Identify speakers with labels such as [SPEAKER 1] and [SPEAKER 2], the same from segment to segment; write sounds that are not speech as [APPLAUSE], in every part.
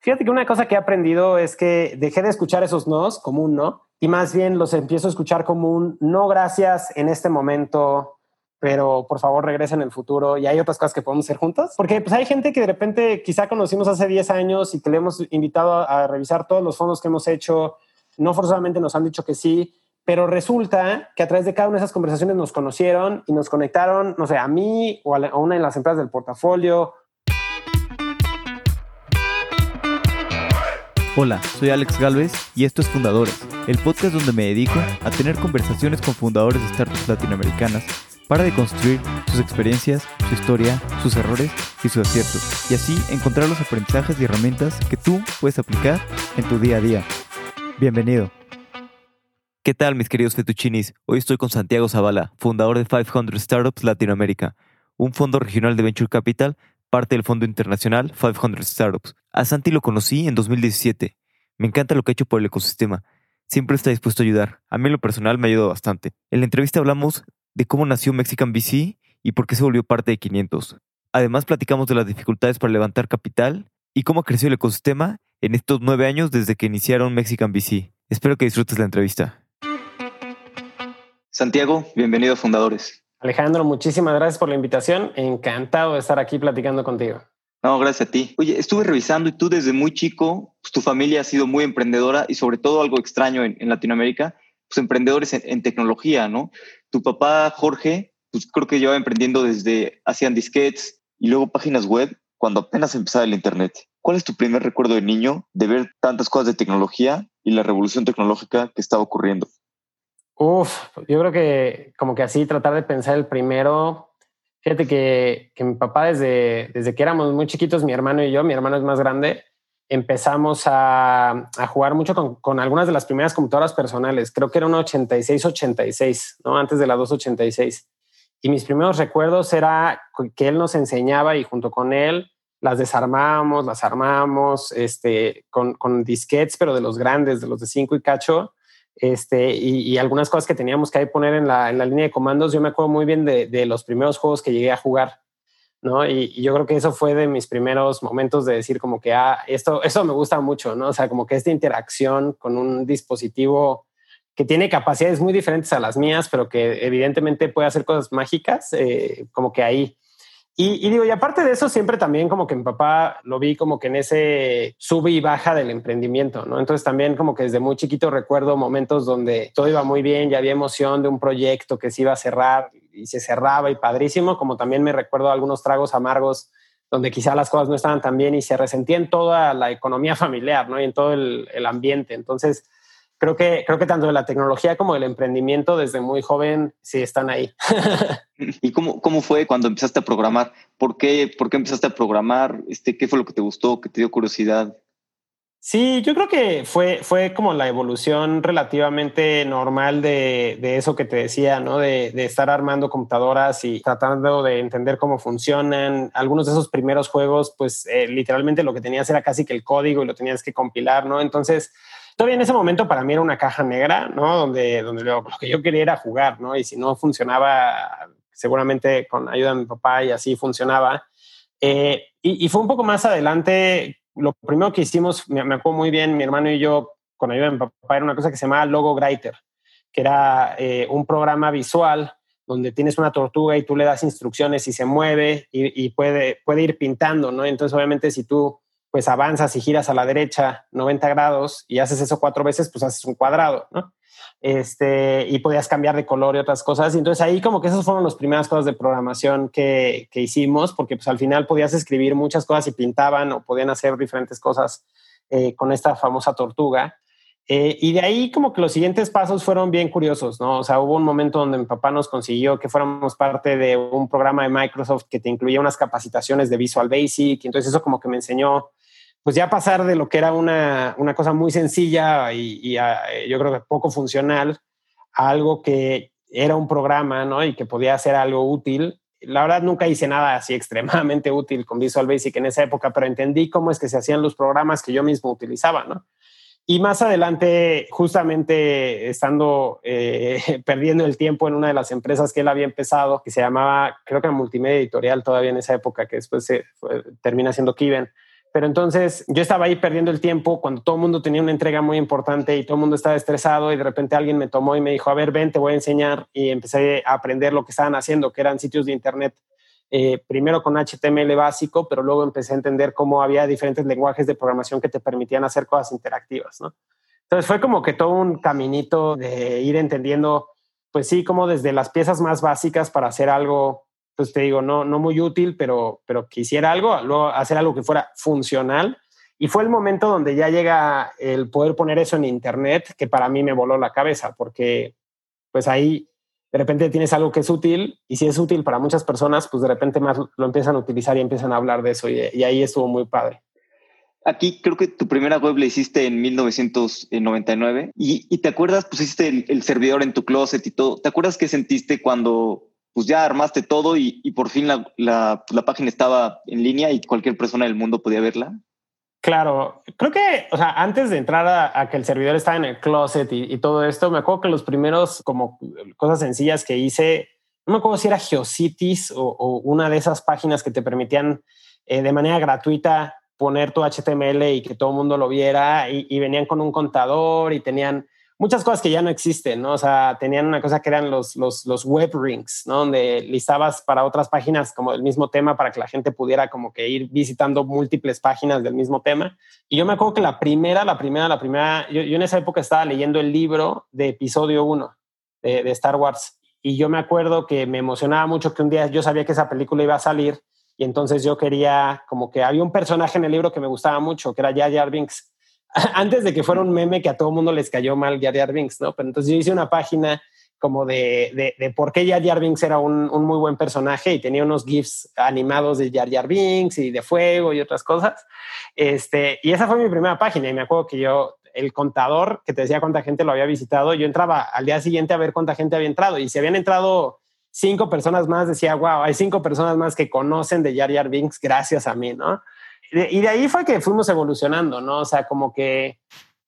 [SPEAKER 1] Fíjate que una cosa que he aprendido es que dejé de escuchar esos nos como un no y más bien los empiezo a escuchar como un no gracias en este momento, pero por favor regresen en el futuro y hay otras cosas que podemos hacer juntos. Porque pues hay gente que de repente quizá conocimos hace 10 años y que le hemos invitado a, a revisar todos los fondos que hemos hecho, no forzosamente nos han dicho que sí, pero resulta que a través de cada una de esas conversaciones nos conocieron y nos conectaron, no sé, a mí o a, una de las empresas del portafolio
[SPEAKER 2] Hola, soy Alex Galvez y esto es Fundadores, el podcast donde me dedico a tener conversaciones con fundadores de startups latinoamericanas para deconstruir sus experiencias, su historia, sus errores y sus aciertos, y así encontrar los aprendizajes y herramientas que tú puedes aplicar en tu día a día. Bienvenido. ¿Qué tal mis queridos fetuchinis? Hoy estoy con Santiago Zavala, fundador de 500 Startups Latinoamérica, un fondo regional de Venture Capital parte del Fondo Internacional 500 Startups. A Santi lo conocí en 2017. Me encanta lo que ha hecho por el ecosistema. Siempre está dispuesto a ayudar. A mí en lo personal me ha ayudado bastante. En la entrevista hablamos de cómo nació Mexican VC y por qué se volvió parte de 500. Además platicamos de las dificultades para levantar capital y cómo creció el ecosistema en estos nueve años desde que iniciaron Mexican VC. Espero que disfrutes la entrevista.
[SPEAKER 3] Santiago, bienvenido a Fundadores.
[SPEAKER 1] Alejandro, muchísimas gracias por la invitación. Encantado de estar aquí platicando contigo.
[SPEAKER 3] No, gracias a ti. Oye, estuve revisando y tú desde muy chico, pues, tu familia ha sido muy emprendedora y sobre todo algo extraño en, Latinoamérica, pues emprendedores en, tecnología, ¿no? Tu papá, Jorge, pues creo que lleva emprendiendo desde, hacían disquets y luego páginas web cuando apenas empezaba el Internet. ¿Cuál es tu primer recuerdo de niño de ver tantas cosas de tecnología y la revolución tecnológica que estaba ocurriendo?
[SPEAKER 1] Uf, yo creo que como que así tratar de pensar el primero. Fíjate que, que mi papá desde, desde que éramos muy chiquitos, mi hermano y yo, mi hermano es más grande, empezamos a, a jugar mucho con, con, algunas de las primeras computadoras personales. Creo que era una 86-86, ¿no? Antes de la 286. Y mis primeros recuerdos era que él nos enseñaba y junto con él las desarmábamos, las armábamos este, con, con disquetes, pero de los grandes, de los de 5 y cacho este, y, algunas cosas que teníamos que poner en la, en la, línea de comandos. Yo me acuerdo muy bien de, de los primeros juegos que llegué a jugar, ¿no? Y, yo creo que eso fue de mis primeros momentos de decir como que, ah, esto, eso me gusta mucho, ¿no? O sea, como que esta interacción con un dispositivo que tiene capacidades muy diferentes a las mías, pero que evidentemente puede hacer cosas mágicas, eh, como que ahí y, digo, y aparte de eso, siempre también como que mi papá lo vi como que en ese sube y baja del emprendimiento, ¿no? Entonces también como que desde muy chiquito recuerdo momentos donde todo iba muy bien, ya había emoción de un proyecto que se iba a cerrar y se cerraba y padrísimo, como también me recuerdo algunos tragos amargos donde quizá las cosas no estaban tan bien y se resentía en toda la economía [LAUGHS] familiar, ¿no? Y en todo el, ambiente. Entonces, creo que, creo que tanto la tecnología como del emprendimiento desde muy joven sí están ahí. [LAUGHS]
[SPEAKER 3] ¿Y cómo, cómo fue cuando empezaste a programar? ¿Por qué, ¿Por qué empezaste a programar? Este, ¿Qué fue lo que te gustó, qué te dio curiosidad?
[SPEAKER 1] Sí, yo creo que fue, fue como la evolución relativamente normal de, de eso que te decía, ¿no? De, de, estar armando computadoras y tratando de entender cómo funcionan. Algunos de esos primeros juegos, pues eh, literalmente lo que tenías era casi que el código y lo tenías que compilar, ¿no? Entonces, todavía en ese momento para mí era una caja negra, ¿no? Donde, donde lo, que yo quería era jugar, ¿no? Y si no funcionaba, seguramente con ayuda de mi papá y así funcionaba. Eh, y, fue un poco más adelante, lo primero que hicimos, me, acuerdo muy bien, mi hermano y yo, con ayuda de mi papá, era una cosa que se llamaba Logo Writer, que era eh, un programa visual donde tienes una tortuga y tú le das instrucciones y se mueve y, y, puede, puede ir pintando, ¿no? Entonces, obviamente, si tú pues avanzas y giras a la derecha 90 grados y haces eso cuatro veces, pues haces un cuadrado, ¿no? Este, y podías cambiar de color y otras cosas. Y entonces ahí como que esas fueron las primeras cosas de programación que, que hicimos, porque pues al final podías escribir muchas cosas y pintaban o podían hacer diferentes cosas eh, con esta famosa tortuga. Eh, y de ahí como que los siguientes pasos fueron bien curiosos, ¿no? O sea, hubo un momento donde mi papá nos consiguió que fuéramos parte de un programa de Microsoft que te incluía unas capacitaciones de Visual Basic, y entonces eso como que me enseñó pues ya pasar de lo que era una, una cosa muy sencilla y, yo creo que poco funcional a algo que era un programa, ¿no? Y que podía ser algo útil. La verdad nunca hice nada así [LAUGHS] extremadamente útil con Visual Basic en esa época, pero entendí cómo es que se hacían los programas que yo mismo utilizaba, ¿no? Y más adelante, justamente estando eh, [LAUGHS] perdiendo el tiempo en una de las empresas que él había empezado, que se llamaba, creo que era Multimedia Editorial todavía en esa época, que después se termina siendo Kiven, Pero entonces yo estaba ahí perdiendo el tiempo cuando todo el mundo tenía una entrega muy importante y todo el mundo estaba estresado y de repente alguien me tomó y me dijo, a ver, ven, te voy a enseñar y empecé a aprender lo que estaban haciendo, que eran sitios de Internet, eh, primero con HTML básico, pero luego empecé a entender cómo había diferentes lenguajes de programación que te permitían hacer cosas interactivas, ¿no? Entonces fue como que todo un caminito de ir entendiendo, pues sí, como desde las piezas más básicas para hacer algo pues te digo, no, no muy útil, pero, pero quisiera algo, luego hacer algo que fuera funcional. Y fue el momento donde ya llega el poder poner eso en Internet, que para mí me voló la cabeza, porque pues ahí de repente tienes algo que es útil y si es útil para muchas personas, pues de repente más lo empiezan a utilizar y empiezan a hablar de eso y, ahí estuvo muy padre.
[SPEAKER 3] Aquí creo que tu primera web la hiciste en 1999 y, y te acuerdas, pusiste el, el, servidor en tu closet y todo. ¿Te acuerdas qué sentiste cuando pues ya armaste todo y, por fin la, página estaba en línea y cualquier persona del mundo podía verla?
[SPEAKER 1] Claro, creo que, o sea, antes de entrar a, que el servidor estaba en el closet y, todo esto, me acuerdo que los primeros como cosas sencillas que hice, no me acuerdo si era Geocities o, una de esas páginas que te permitían eh, de manera gratuita poner tu HTML y que todo el mundo lo viera y venían con un contador y tenían muchas cosas que ya no existen, ¿no? O sea, tenían una cosa que eran los, los, los web rings, ¿no? Donde listabas para otras páginas como el mismo tema para que la gente pudiera como que ir visitando múltiples páginas del mismo tema. Y yo me acuerdo que la primera, la primera, la primera, yo, en esa época estaba leyendo el libro de episodio 1 de, Star Wars. Y yo me acuerdo que me emocionaba mucho que un día yo sabía que esa película iba a salir y entonces yo quería, como que había un personaje en el libro que me gustaba mucho, que era Jar Binks [LAUGHS] antes de que fuera un meme que a todo mundo les cayó mal Jar Jar Binks, ¿no? Pero entonces yo hice una página como de, de, por qué Jar Jar Binks era un, un, muy buen personaje y tenía unos GIFs animados de Jar Jar Binks y de fuego y otras cosas. Este, y esa fue mi primera página y me acuerdo que yo, el contador que te decía cuánta gente lo había visitado, yo entraba al día siguiente a ver cuánta gente había entrado y si habían entrado cinco personas más, decía, wow, hay cinco personas más que conocen de Jar Jar Binks gracias a mí, ¿no? Y de ahí fue que fuimos evolucionando, ¿no? O sea, como que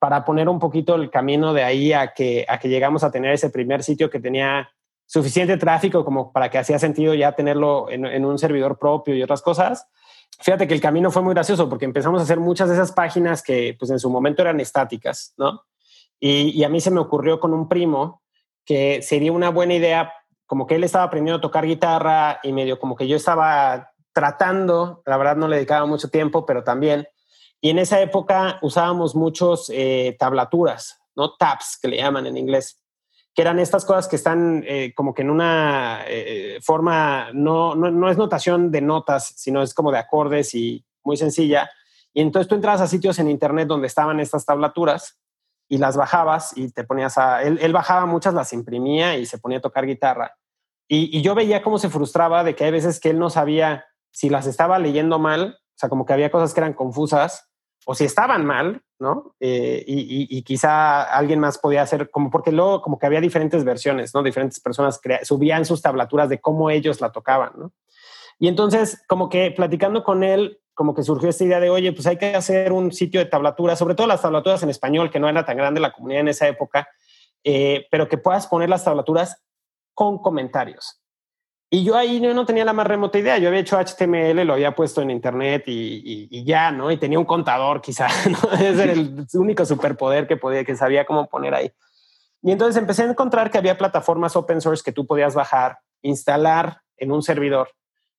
[SPEAKER 1] para poner un poquito el camino de ahí a que, a que llegamos a tener ese primer sitio que tenía suficiente tráfico como para que hacía sentido ya tenerlo en, un servidor propio y otras cosas. Fíjate que el camino fue muy gracioso porque empezamos a hacer muchas de esas páginas que pues en su momento eran estáticas, ¿no? Y, y a mí se me ocurrió con un primo que sería una buena idea, como que él estaba aprendiendo a tocar guitarra y medio como que yo estaba tratando, la verdad no le dedicaba mucho tiempo, pero también. Y en esa época usábamos muchos eh, tablaturas, ¿no? Tabs, que le llaman en inglés, que eran estas cosas que están eh, como que en una eh, forma, no, no, no, es notación de notas, sino es como de acordes y muy sencilla. Y entonces tú entras a sitios en internet donde estaban estas tablaturas y las bajabas y te ponías a... Él, bajaba muchas, las imprimía y se ponía a tocar guitarra. Y yo veía cómo se frustraba de que hay veces que él no sabía si las estaba leyendo mal, o sea, como que había cosas que eran confusas, o si estaban mal, ¿no? Eh, y, quizá alguien más podía hacer, como porque luego como que había diferentes versiones, ¿no? Diferentes personas subían sus tablaturas de cómo ellos la tocaban, ¿no? Y entonces, como que platicando con él, como que surgió esta idea de, oye, pues hay que hacer un sitio de tablaturas, sobre todo las tablaturas en español, que no era tan grande la comunidad en esa época, eh, pero que puedas poner las tablaturas con comentarios. Y yo ahí no tenía la más remota idea. Yo había hecho HTML, lo había puesto en internet y, ya, ¿no? Y tenía un contador, quizá, [LAUGHS] ¿no? Ese era el único superpoder que podía, que sabía cómo poner ahí. Y entonces empecé a encontrar que había plataformas open source que tú podías bajar, instalar en un servidor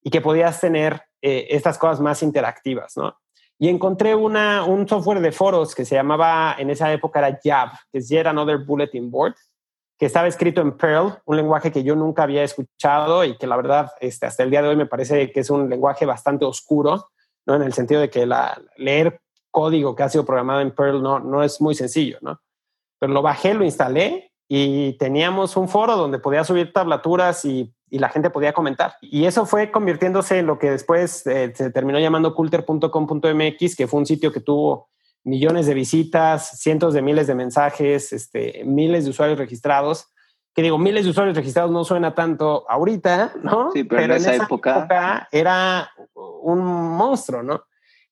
[SPEAKER 1] y que podías tener eh, estas cosas más interactivas, ¿no? Y encontré una, un software de foros que se llamaba, en esa época era Jab, que es Yet Another Bulletin Board que estaba escrito en Perl, un lenguaje que yo nunca había escuchado y que la verdad este, hasta el día de hoy me parece que es un lenguaje bastante oscuro, ¿no? en el sentido de que la, leer código que ha sido programado en Perl no, no es muy sencillo, ¿no? Pero lo bajé, lo instalé y teníamos un foro donde podía subir tablaturas y, y la gente podía comentar. Y eso fue convirtiéndose en lo que después eh, se terminó llamando culter.com.mx, que fue un sitio que tuvo millones de visitas, cientos de miles de mensajes, este, miles de usuarios registrados. Que digo, miles de usuarios registrados no suena tanto ahorita, ¿no?
[SPEAKER 3] Sí, pero, en, esa, época...
[SPEAKER 1] era un monstruo, ¿no?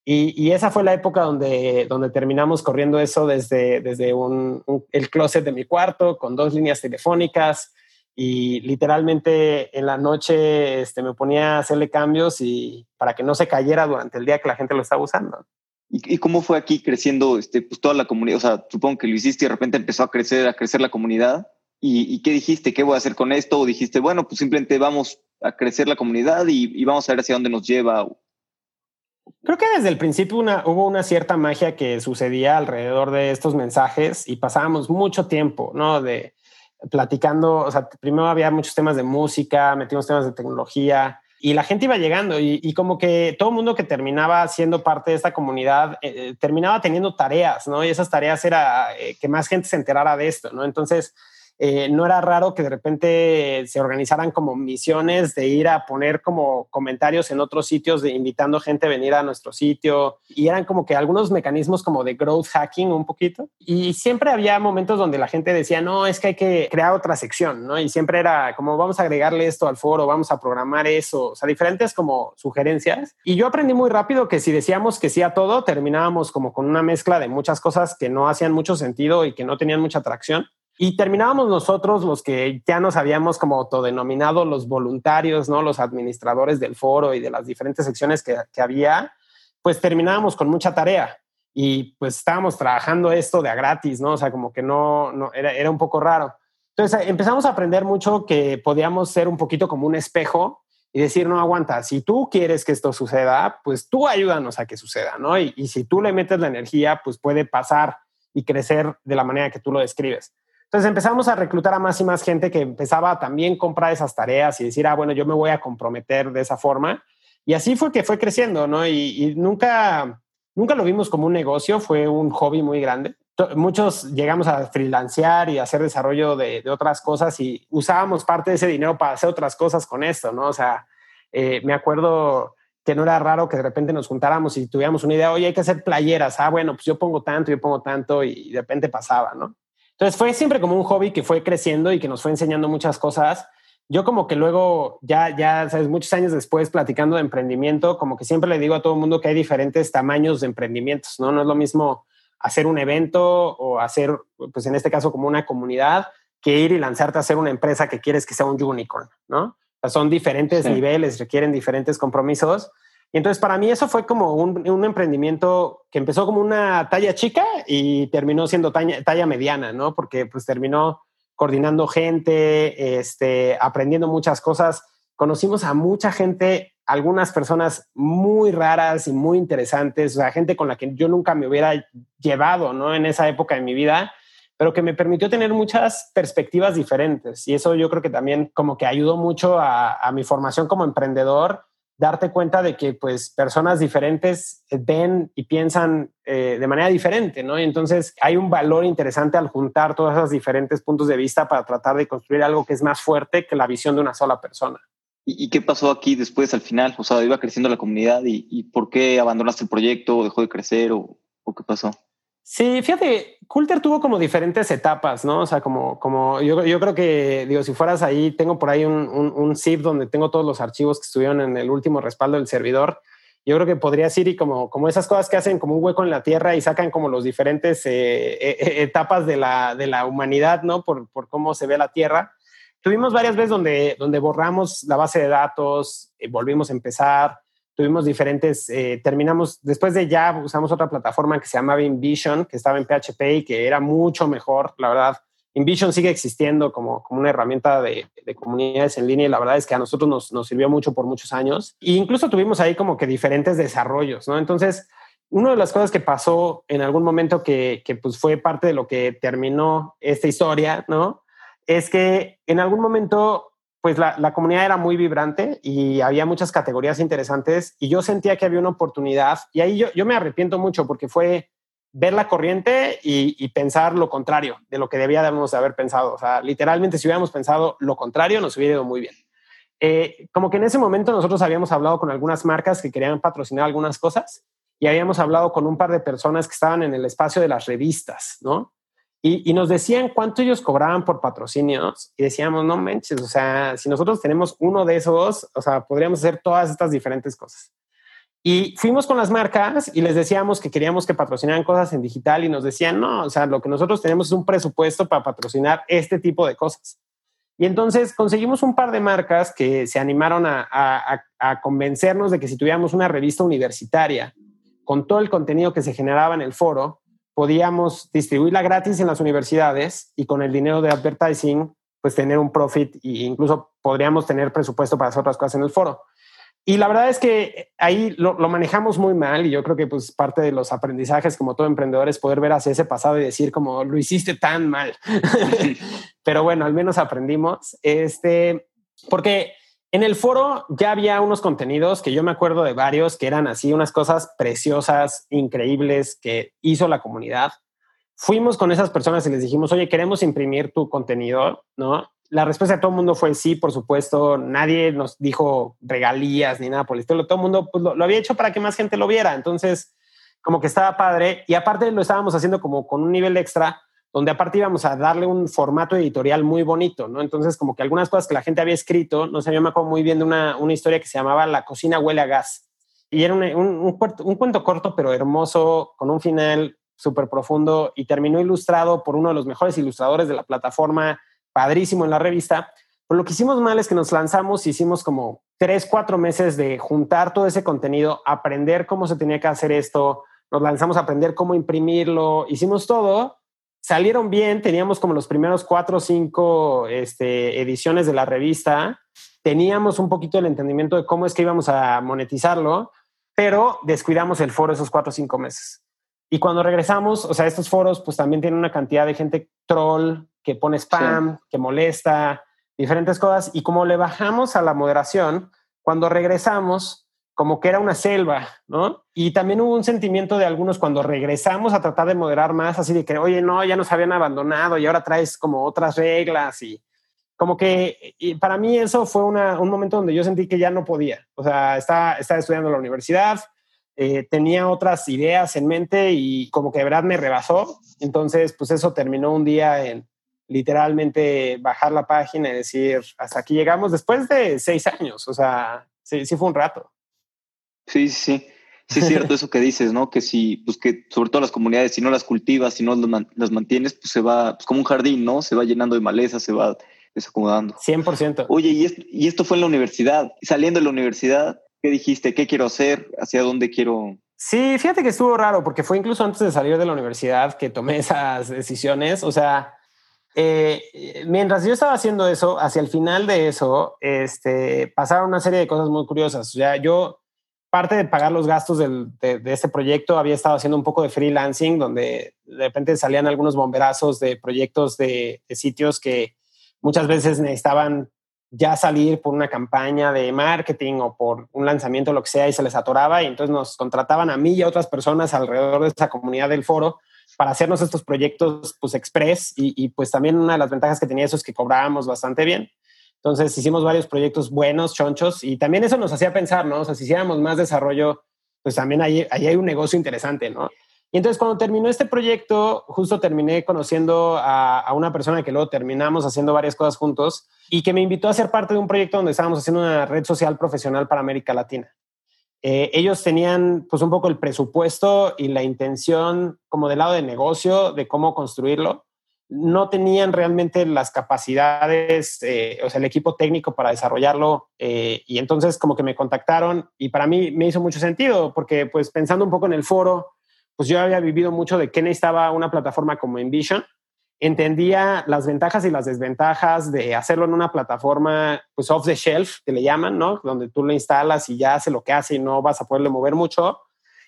[SPEAKER 1] Y, y, esa fue la época donde, donde terminamos corriendo eso desde, desde un, el closet de mi cuarto con dos líneas telefónicas y literalmente en la noche este, me ponía a hacerle cambios y para que no se cayera durante el día que la gente lo estaba usando.
[SPEAKER 3] ¿Y, cómo fue aquí creciendo este, pues, toda la comunidad? O sea, supongo que lo hiciste y de repente empezó a crecer, a crecer la comunidad. ¿Y, qué dijiste? ¿Qué voy a hacer con esto? ¿O dijiste, bueno, pues simplemente vamos a crecer la comunidad y, vamos a ver hacia dónde nos lleva?
[SPEAKER 1] Creo que desde el principio una, hubo una cierta magia que sucedía alrededor de estos mensajes y pasábamos mucho tiempo, ¿no? De platicando, o sea, primero había muchos temas de música, metimos temas de tecnología, y la gente iba llegando y, como que todo el mundo que terminaba siendo parte de esta comunidad eh, eh, terminaba teniendo tareas, ¿no? Y esas tareas era eh, que más gente se enterara de esto, ¿no? Entonces, eh, no era raro que de repente se organizaran como misiones de ir a poner como comentarios en otros sitios, de invitando gente a venir a nuestro sitio. Y eran como que algunos mecanismos como de growth hacking un poquito. Y siempre había momentos donde la gente decía, no, es que hay que crear otra sección, ¿no? Y siempre era como, vamos a agregarle esto al foro, vamos a programar eso, o sea, diferentes como sugerencias. Y yo aprendí muy rápido que si decíamos que sí a todo, terminábamos como con una mezcla de muchas cosas que no hacían mucho sentido y que no tenían mucha atracción. Y terminábamos nosotros, los que ya nos habíamos como autodenominado los voluntarios, ¿no? Los administradores del foro y de las diferentes secciones que, que había, pues terminábamos con mucha tarea y pues estábamos trabajando esto de a gratis, ¿no? O sea, como que no, no era, era un poco raro. Entonces empezamos a aprender mucho que podíamos ser un poquito como un espejo y decir, no aguanta, si tú quieres que esto suceda, pues tú ayúdanos a que suceda, ¿no? Y, y si tú le metes la energía, pues puede pasar y crecer de la manera que tú lo describes. Entonces empezamos a reclutar a más y más gente que empezaba a también comprar esas tareas y decir, ah, bueno, yo me voy a comprometer de esa forma. Y así fue que fue creciendo, ¿no? Y, nunca, nunca lo vimos como un negocio, fue un hobby muy grande. Muchos llegamos a freelancear y hacer desarrollo de, otras cosas y usábamos parte de ese dinero para hacer otras cosas con esto, ¿no? O sea, eh, me acuerdo que no era raro que de repente nos juntáramos y tuviéramos una idea, oye, hay que hacer playeras, ah, bueno, pues yo pongo tanto, yo pongo tanto y de repente pasaba, ¿no? Entonces fue siempre como un hobby que fue creciendo y que nos fue enseñando muchas cosas. Yo como que luego, ya, ya, sabes, muchos años después platicando de emprendimiento, como que siempre le digo a todo el mundo que hay diferentes tamaños de emprendimientos, ¿no? No es lo mismo hacer un evento o hacer, pues en este caso como una comunidad, que ir y lanzarte a hacer una empresa que quieres que sea un unicorn, ¿no? son diferentes niveles, requieren diferentes compromisos. Y entonces para mí eso fue como un, un, emprendimiento que empezó como una talla chica y terminó siendo talla, talla, mediana, ¿no? Porque pues terminó coordinando gente, este, aprendiendo muchas cosas. Conocimos a mucha gente, algunas personas muy raras y muy interesantes, o sea, gente con la que yo nunca me hubiera llevado, ¿no? En esa época de mi vida, pero que me permitió tener muchas perspectivas diferentes. Y eso yo creo que también como que ayudó mucho a, a mi formación como emprendedor darte cuenta de que pues personas diferentes ven y piensan eh, de manera diferente, ¿no? Y entonces hay un valor interesante al juntar todos esos diferentes puntos de vista para tratar de construir algo que es más fuerte que la visión de una sola persona.
[SPEAKER 3] ¿Y, qué pasó aquí después al final? O sea, iba creciendo la comunidad y, ¿por qué abandonaste el proyecto o dejó de crecer o qué pasó?
[SPEAKER 1] Sí, fíjate, Coulter tuvo como diferentes etapas, ¿no? O sea, como, como yo, yo creo que, digo, si fueras ahí, tengo por ahí un, un, zip donde tengo todos los archivos que estuvieron en el último respaldo del servidor. Yo creo que podrías ir y como, como esas cosas que hacen como un hueco en la tierra y sacan como los diferentes eh, e, e, etapas de la, de la humanidad, ¿no? Por, por cómo se ve la tierra. Tuvimos varias veces donde, donde borramos la base de datos, y volvimos a empezar, tuvimos diferentes, eh, terminamos, después de ya usamos otra plataforma que se llamaba InVision, que estaba en PHP y que era mucho mejor, la verdad. InVision sigue existiendo como, como una herramienta de, de, comunidades en línea y la verdad es que a nosotros nos, nos sirvió mucho por muchos años. E incluso tuvimos ahí como que diferentes desarrollos, ¿no? Entonces, una de las cosas que pasó en algún momento que, que pues fue parte de lo que terminó esta historia, ¿no? Es que en algún momento pues la, comunidad era muy vibrante y había muchas categorías interesantes y yo sentía que había una oportunidad y ahí yo, me arrepiento mucho porque fue ver la corriente y, pensar lo contrario de lo que debíamos de haber pensado. O sea, literalmente si hubiéramos pensado lo contrario nos hubiera ido muy bien. Eh, como que en ese momento nosotros habíamos hablado con algunas marcas que querían patrocinar algunas cosas y habíamos hablado con un par de personas que estaban en el espacio de las revistas, ¿no? Y, nos decían cuánto ellos cobraban por patrocinios y decíamos, no manches, o sea, si nosotros tenemos uno de esos, o sea, podríamos hacer todas estas diferentes cosas. Y fuimos con las marcas y les decíamos que queríamos que patrocinaran cosas en digital y nos decían, no, o sea, lo que nosotros tenemos es un presupuesto para patrocinar este tipo de cosas. Y entonces conseguimos un par de marcas que se animaron a, a convencernos de que si tuviéramos una revista universitaria, con todo el contenido que se generaba en el foro, podíamos distribuirla gratis en las universidades y con el dinero de advertising, pues tener un profit e incluso podríamos tener presupuesto para hacer otras cosas en el foro. Y la verdad es que ahí lo, manejamos muy mal y yo creo que pues parte de los aprendizajes como todo emprendedor es poder ver hacia ese pasado y decir como lo hiciste tan mal. [LAUGHS] Pero bueno, al menos aprendimos. Este, porque en el foro ya había unos contenidos que yo me acuerdo de varios que eran así, unas cosas preciosas, increíbles que hizo la comunidad. Fuimos con esas personas y les dijimos, oye, queremos imprimir tu contenido, ¿no? La respuesta de todo el mundo fue sí, por supuesto. Nadie nos dijo regalías ni nada por el estilo. Todo el mundo pues, lo, lo había hecho para que más gente lo viera. Entonces, como que estaba padre. Y aparte lo estábamos haciendo como con un nivel extra donde aparte íbamos a darle un formato editorial muy bonito, ¿no? Entonces, como que algunas cosas que la gente había escrito, no sé, yo me acuerdo muy bien de una, una historia que se llamaba La cocina huele a gas. Y era un, un, un, cuento corto, pero hermoso, con un final súper profundo y terminó ilustrado por uno de los mejores ilustradores de la plataforma, padrísimo en la revista. Pero lo que hicimos mal es que nos lanzamos, hicimos como tres, cuatro meses de juntar todo ese contenido, aprender cómo se tenía que hacer esto, nos lanzamos a aprender cómo imprimirlo, hicimos todo salieron bien, teníamos como los primeros cuatro o cinco este, ediciones de la revista, teníamos un poquito el entendimiento de cómo es que íbamos a monetizarlo, pero descuidamos el foro esos cuatro o cinco meses. Y cuando regresamos, o sea, estos foros pues también tienen una cantidad de gente troll que pone spam, que molesta, diferentes cosas. Y como le bajamos a la moderación, cuando regresamos, como que era una selva, ¿no? Y también hubo un sentimiento de algunos cuando regresamos a tratar de moderar más, así de que, oye, no, ya nos habían abandonado y ahora traes como otras reglas y como que y para mí eso fue un momento donde yo sentí que ya no podía. O sea, estaba, estaba estudiando en la universidad, eh, tenía otras ideas en mente y como que de verdad me rebasó. Entonces, pues eso terminó un día en literalmente bajar la página y decir, hasta aquí llegamos después de seis años. O sea, sí, sí fue un rato.
[SPEAKER 3] Sí, sí, sí. es cierto [LAUGHS] eso que dices, ¿no? Que si, pues que sobre todo las comunidades, si no las cultivas, si no las mantienes, pues se va, pues como un jardín, ¿no? Se va llenando de maleza, se va desacomodando.
[SPEAKER 1] 100%.
[SPEAKER 3] Oye, y esto, y esto fue en la universidad. Saliendo de la universidad, ¿qué dijiste? ¿Qué quiero hacer? ¿Hacia dónde quiero?
[SPEAKER 1] Sí, fíjate que estuvo raro porque fue incluso antes de salir de la universidad que tomé [LAUGHS] esas decisiones. O sea, eh, mientras yo estaba haciendo eso, hacia el final de eso, este, pasaron una serie de cosas muy curiosas. O sea, yo parte de pagar los gastos del, de, este proyecto, había estado haciendo un poco de freelancing, donde de repente salían algunos bomberazos de proyectos de, sitios que muchas veces necesitaban ya salir por una campaña de marketing o por un lanzamiento, lo que sea, y se les atoraba, y entonces nos contrataban a mí y a otras personas alrededor de esa comunidad del foro para hacernos estos proyectos pues express y, y pues también una de las ventajas que tenía eso es que cobrábamos bastante bien. Entonces hicimos varios proyectos buenos, chonchos, y también eso nos hacía pensar, ¿no? O sea, si hiciéramos más desarrollo, pues también ahí, ahí hay un negocio interesante, ¿no? Y entonces cuando terminó este proyecto, justo terminé conociendo a, una persona que luego terminamos haciendo varias cosas juntos y que me invitó a ser parte de un proyecto donde estábamos haciendo una red social profesional para América Latina. Eh, ellos tenían pues un poco el presupuesto y la intención como del lado de negocio de cómo construirlo no tenían realmente las capacidades, eh, o sea, el equipo técnico para desarrollarlo. Eh, y entonces como que me contactaron y para mí me hizo mucho sentido porque pues pensando un poco en el foro, pues yo había vivido mucho de qué necesitaba una plataforma como Envision. Entendía las ventajas y las desventajas de hacerlo en una plataforma pues off the shelf, que le llaman, ¿no? Donde tú lo instalas y ya hace lo que hace y no vas a poderle mover mucho.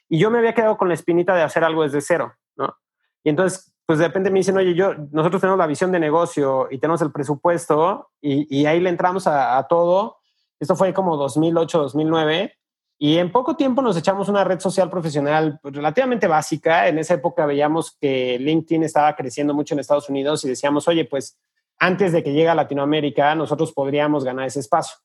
[SPEAKER 1] Y yo me había quedado con la espinita de hacer algo desde cero, ¿no? Y entonces pues de repente me dicen, oye, yo, nosotros tenemos la visión de negocio y tenemos el presupuesto y, ahí le entramos a, todo. Esto fue como 2008, 2009 y en poco tiempo nos echamos una red social profesional relativamente básica. En esa época veíamos que LinkedIn estaba creciendo mucho en Estados Unidos y decíamos, oye, pues antes de que llegue a Latinoamérica, nosotros podríamos ganar ese espacio.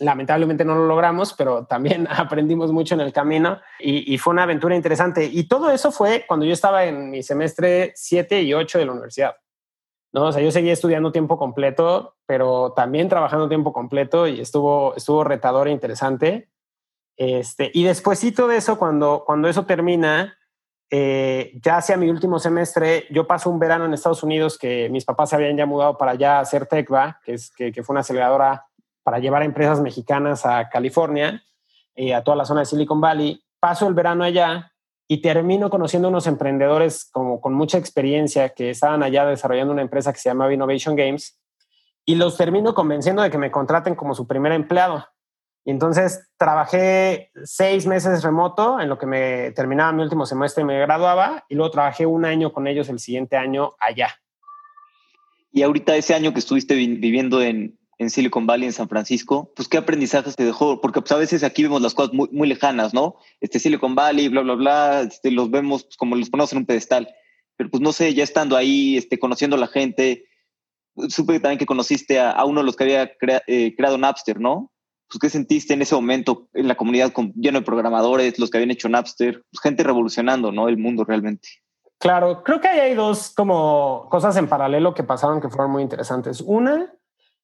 [SPEAKER 1] Lamentablemente no lo logramos, pero también [LAUGHS] aprendimos mucho en el camino y, fue una aventura interesante. Y todo eso fue cuando yo estaba en mi semestre 7 y 8 de la universidad. ¿no? O sea, yo seguía estudiando tiempo completo, pero también trabajando tiempo completo y estuvo, estuvo retador e interesante. Este, y despuésito de eso, cuando, cuando eso termina, eh, ya hacia mi último semestre, yo paso un verano en Estados Unidos que mis papás se habían ya mudado para allá a hacer TECVA, que, es, que, que fue una aceleradora para llevar a empresas mexicanas a California, eh, a toda la zona de Silicon Valley. paso el verano allá y termino conociendo unos emprendedores como con mucha experiencia que estaban allá desarrollando una empresa que se llamaba Innovation Games y los termino convenciendo de que me contraten como su primer empleado. Y entonces trabajé seis meses remoto en lo que me terminaba mi último semestre y me graduaba y luego trabajé un año con ellos el siguiente año allá.
[SPEAKER 3] Y ahorita ese año que estuviste viviendo en, en Silicon Valley, en San Francisco, pues qué aprendizajes te dejó, porque pues a veces aquí vemos las cosas muy, muy lejanas, ¿no? Este Silicon Valley, bla, bla, bla, este, los vemos pues, como los ponemos en un pedestal, pero pues no sé, ya estando ahí, este, conociendo a la gente, supe también que conociste a, uno de los que había eh, creado Napster, ¿no? Pues, ¿Qué sentiste en ese momento en la comunidad con, lleno de programadores, los que habían hecho Napster? Pues, gente revolucionando, ¿no? El mundo realmente.
[SPEAKER 1] Claro, creo que ahí hay dos como cosas en paralelo que pasaron que fueron muy interesantes. Una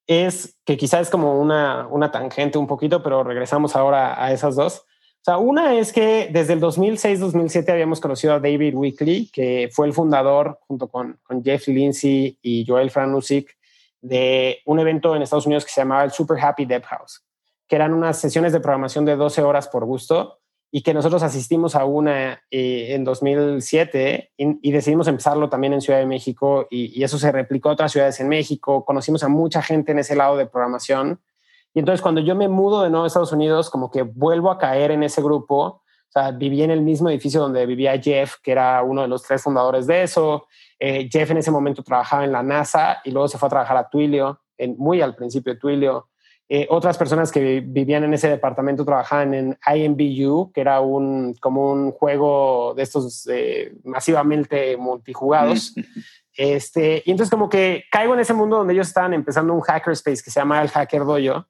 [SPEAKER 1] es que quizás es como una, una tangente un poquito, pero regresamos ahora a esas dos. O sea, una es que desde el 2006-2007 habíamos conocido a David Weekly, que fue el fundador junto con, con Jeff Lindsay y Joel Franusik de un evento en Estados Unidos que se llamaba el Super Happy Dev House que eran unas sesiones de programación de 12 horas por gusto y que nosotros asistimos a una eh, en 2007 y, decidimos empezarlo también en Ciudad de México y, eso se replicó a otras ciudades en México. Conocimos a mucha gente en ese lado de programación. Y entonces cuando yo me mudo de nuevo a Estados Unidos, como que vuelvo a caer en ese grupo. O sea, viví en el mismo edificio donde vivía Jeff, que era uno de los tres fundadores de eso. Eh, Jeff en ese momento trabajaba en la NASA y luego se fue a trabajar a Twilio, en, muy al principio de Twilio. Eh, otras personas que vivían en ese departamento trabajaban en IMBU, que era un, como un juego de estos eh, masivamente multijugados. [LAUGHS] Este, y entonces como que caigo en ese mundo donde ellos estaban empezando un hackerspace que se llama el Hacker Dojo.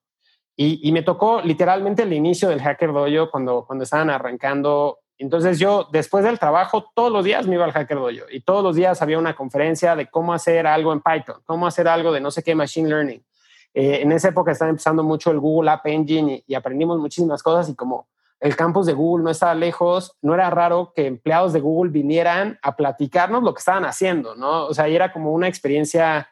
[SPEAKER 1] Y, y, me tocó literalmente el inicio del Hacker Dojo cuando, cuando estaban arrancando. Entonces yo después del trabajo todos los días me iba al Hacker Dojo y todos los días había una conferencia de cómo hacer algo en Python, cómo hacer algo de no sé qué Machine Learning eh, en esa época estaba empezando mucho el Google App Engine y, aprendimos muchísimas cosas y como el campus de Google no estaba lejos, no era raro que empleados de Google vinieran a platicarnos lo que estaban haciendo, ¿no? O sea, y era como una experiencia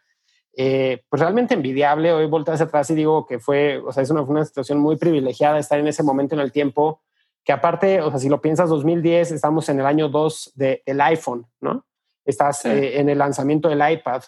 [SPEAKER 1] eh, pues realmente envidiable. Hoy volteo hacia atrás y digo que fue, o sea, es una, una situación muy privilegiada estar en ese momento en el tiempo, que aparte, o sea, si lo piensas, 2010, estamos en el año 2 del iPhone, ¿no? Estás eh, en el lanzamiento del iPad.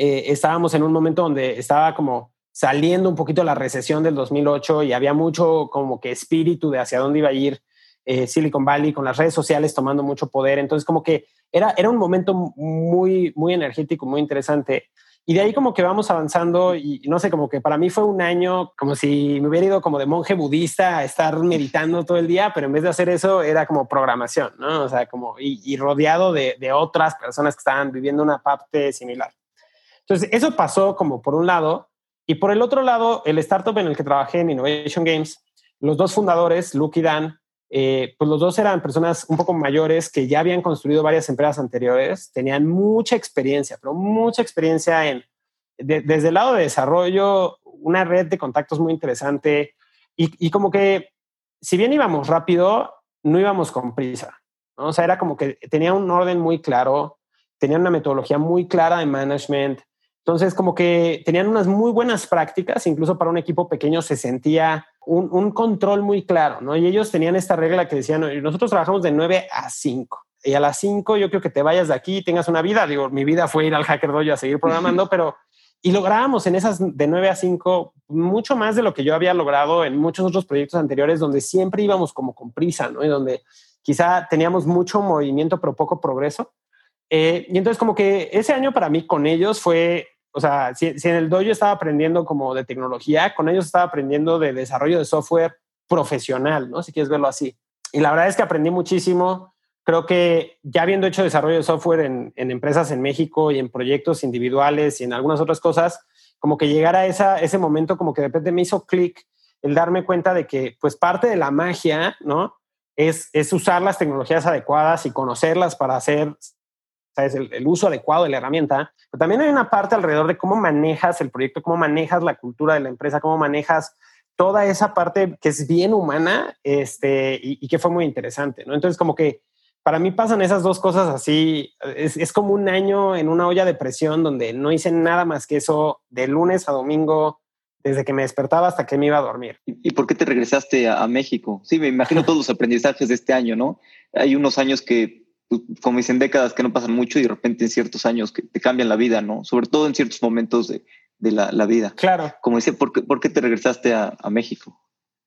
[SPEAKER 1] Eh, estábamos en un momento donde estaba como saliendo un poquito la recesión del 2008 y había mucho como que espíritu de hacia dónde iba a ir eh, Silicon Valley con las redes sociales tomando mucho poder. Entonces como que era, era un momento muy, muy energético, muy interesante. Y de ahí como que vamos avanzando y no sé, como que para mí fue un año como si me hubiera ido como de monje budista a estar meditando todo el día, pero en vez de hacer eso era como programación, ¿no? O sea, como y, rodeado de, de, otras personas que estaban viviendo una parte similar. Entonces, eso pasó como por un lado. Y por el otro lado, el startup en el que trabajé en Innovation Games, los dos fundadores, Luke y Dan, eh, pues los dos eran personas un poco mayores que ya habían construido varias empresas anteriores, tenían mucha experiencia, pero mucha experiencia en, desde el lado de desarrollo, una red de contactos muy interesante y, como que, si bien íbamos rápido, no íbamos con prisa. ¿no? O sea, era como que tenía un orden muy claro, tenían una metodología muy clara de management, entonces, como que tenían unas muy buenas prácticas, incluso para un equipo pequeño se sentía un, control muy claro, ¿no? Y ellos tenían esta regla que decían, nosotros trabajamos de 9 a 5. Y a las 5 yo creo que te vayas de aquí y tengas una vida. Digo, mi vida fue ir al Hacker Dojo a seguir programando, pero... Y lográbamos en esas de 9 a 5 mucho más de lo que yo había logrado en muchos otros proyectos anteriores donde siempre íbamos como con prisa, ¿no? Y donde quizá teníamos mucho movimiento pero poco progreso. Eh, y entonces como que ese año para mí con ellos fue o sea, si, en el dojo estaba aprendiendo como de tecnología, con ellos estaba aprendiendo de desarrollo de software profesional, ¿no? Si quieres verlo así. Y la verdad es que aprendí muchísimo. Creo que ya habiendo hecho desarrollo de software en, empresas en México y en proyectos individuales y en algunas otras cosas, como que llegar a esa, ese momento como que de repente me hizo clic el darme cuenta de que pues parte de la magia, ¿no? Es, es usar las tecnologías adecuadas y conocerlas para hacer es el, uso adecuado de la herramienta, pero también hay una parte alrededor de cómo manejas el proyecto, cómo manejas la cultura de la empresa, cómo manejas toda esa parte que es bien humana este, y, que fue muy interesante, ¿no? Entonces, como que para mí pasan esas dos cosas así, es, como un año en una olla de presión donde no hice nada más que eso de lunes a domingo, desde que me despertaba hasta que me iba a dormir.
[SPEAKER 3] ¿Y, por qué te regresaste a, México? Sí, me imagino todos los aprendizajes de este año, ¿no? Hay unos años que, como dicen, décadas que no pasan mucho y de repente en ciertos años que te cambian la vida, ¿no? Sobre todo en ciertos momentos de, la, vida.
[SPEAKER 1] Claro.
[SPEAKER 3] Como dice, ¿por qué, te regresaste a, México?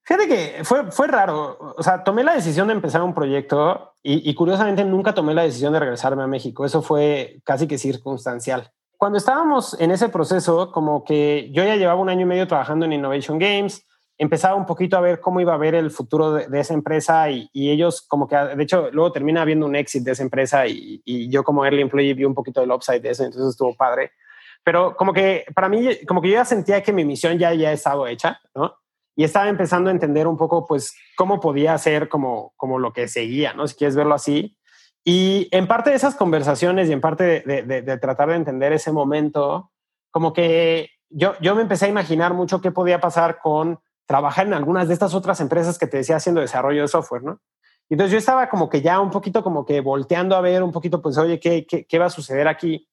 [SPEAKER 1] Fíjate que fue, fue raro. O sea, tomé la decisión de empezar un proyecto y, y, curiosamente nunca tomé la decisión de regresarme a México. Eso fue casi que circunstancial cuando estábamos en ese proceso, como que yo ya llevaba un año y medio trabajando en Innovation Games, empezaba un poquito a ver cómo iba a ver el futuro de, esa empresa y, ellos como que, de hecho, luego termina habiendo un exit de esa empresa y, yo como early employee vi un poquito del upside de eso, entonces estuvo padre. Pero como que para mí, como que yo ya sentía que mi misión ya, ya estaba hecha, ¿no? Y estaba empezando a entender un poco, pues, cómo podía ser como, como lo que seguía, ¿no? Si quieres verlo así. Y en parte de esas conversaciones y en parte de, tratar de entender ese momento, como que yo, yo me empecé a imaginar mucho qué podía pasar con trabajar en algunas de estas otras empresas que te decía haciendo desarrollo de software, ¿no? Y entonces yo estaba como que ya un poquito como que volteando a ver un poquito, pues, oye, ¿qué, qué, qué va a suceder aquí?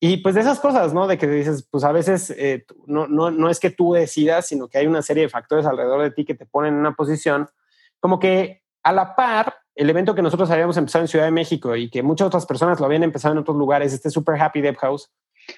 [SPEAKER 1] Y pues de esas cosas, ¿no? De que dices, pues a veces eh, no, no, no es que tú decidas, sino que hay una serie de factores alrededor de ti que te ponen en una posición, como que a la par el evento que nosotros habíamos empezado en Ciudad de México y que muchas otras personas lo habían empezado en otros lugares, este Super Happy Dev House.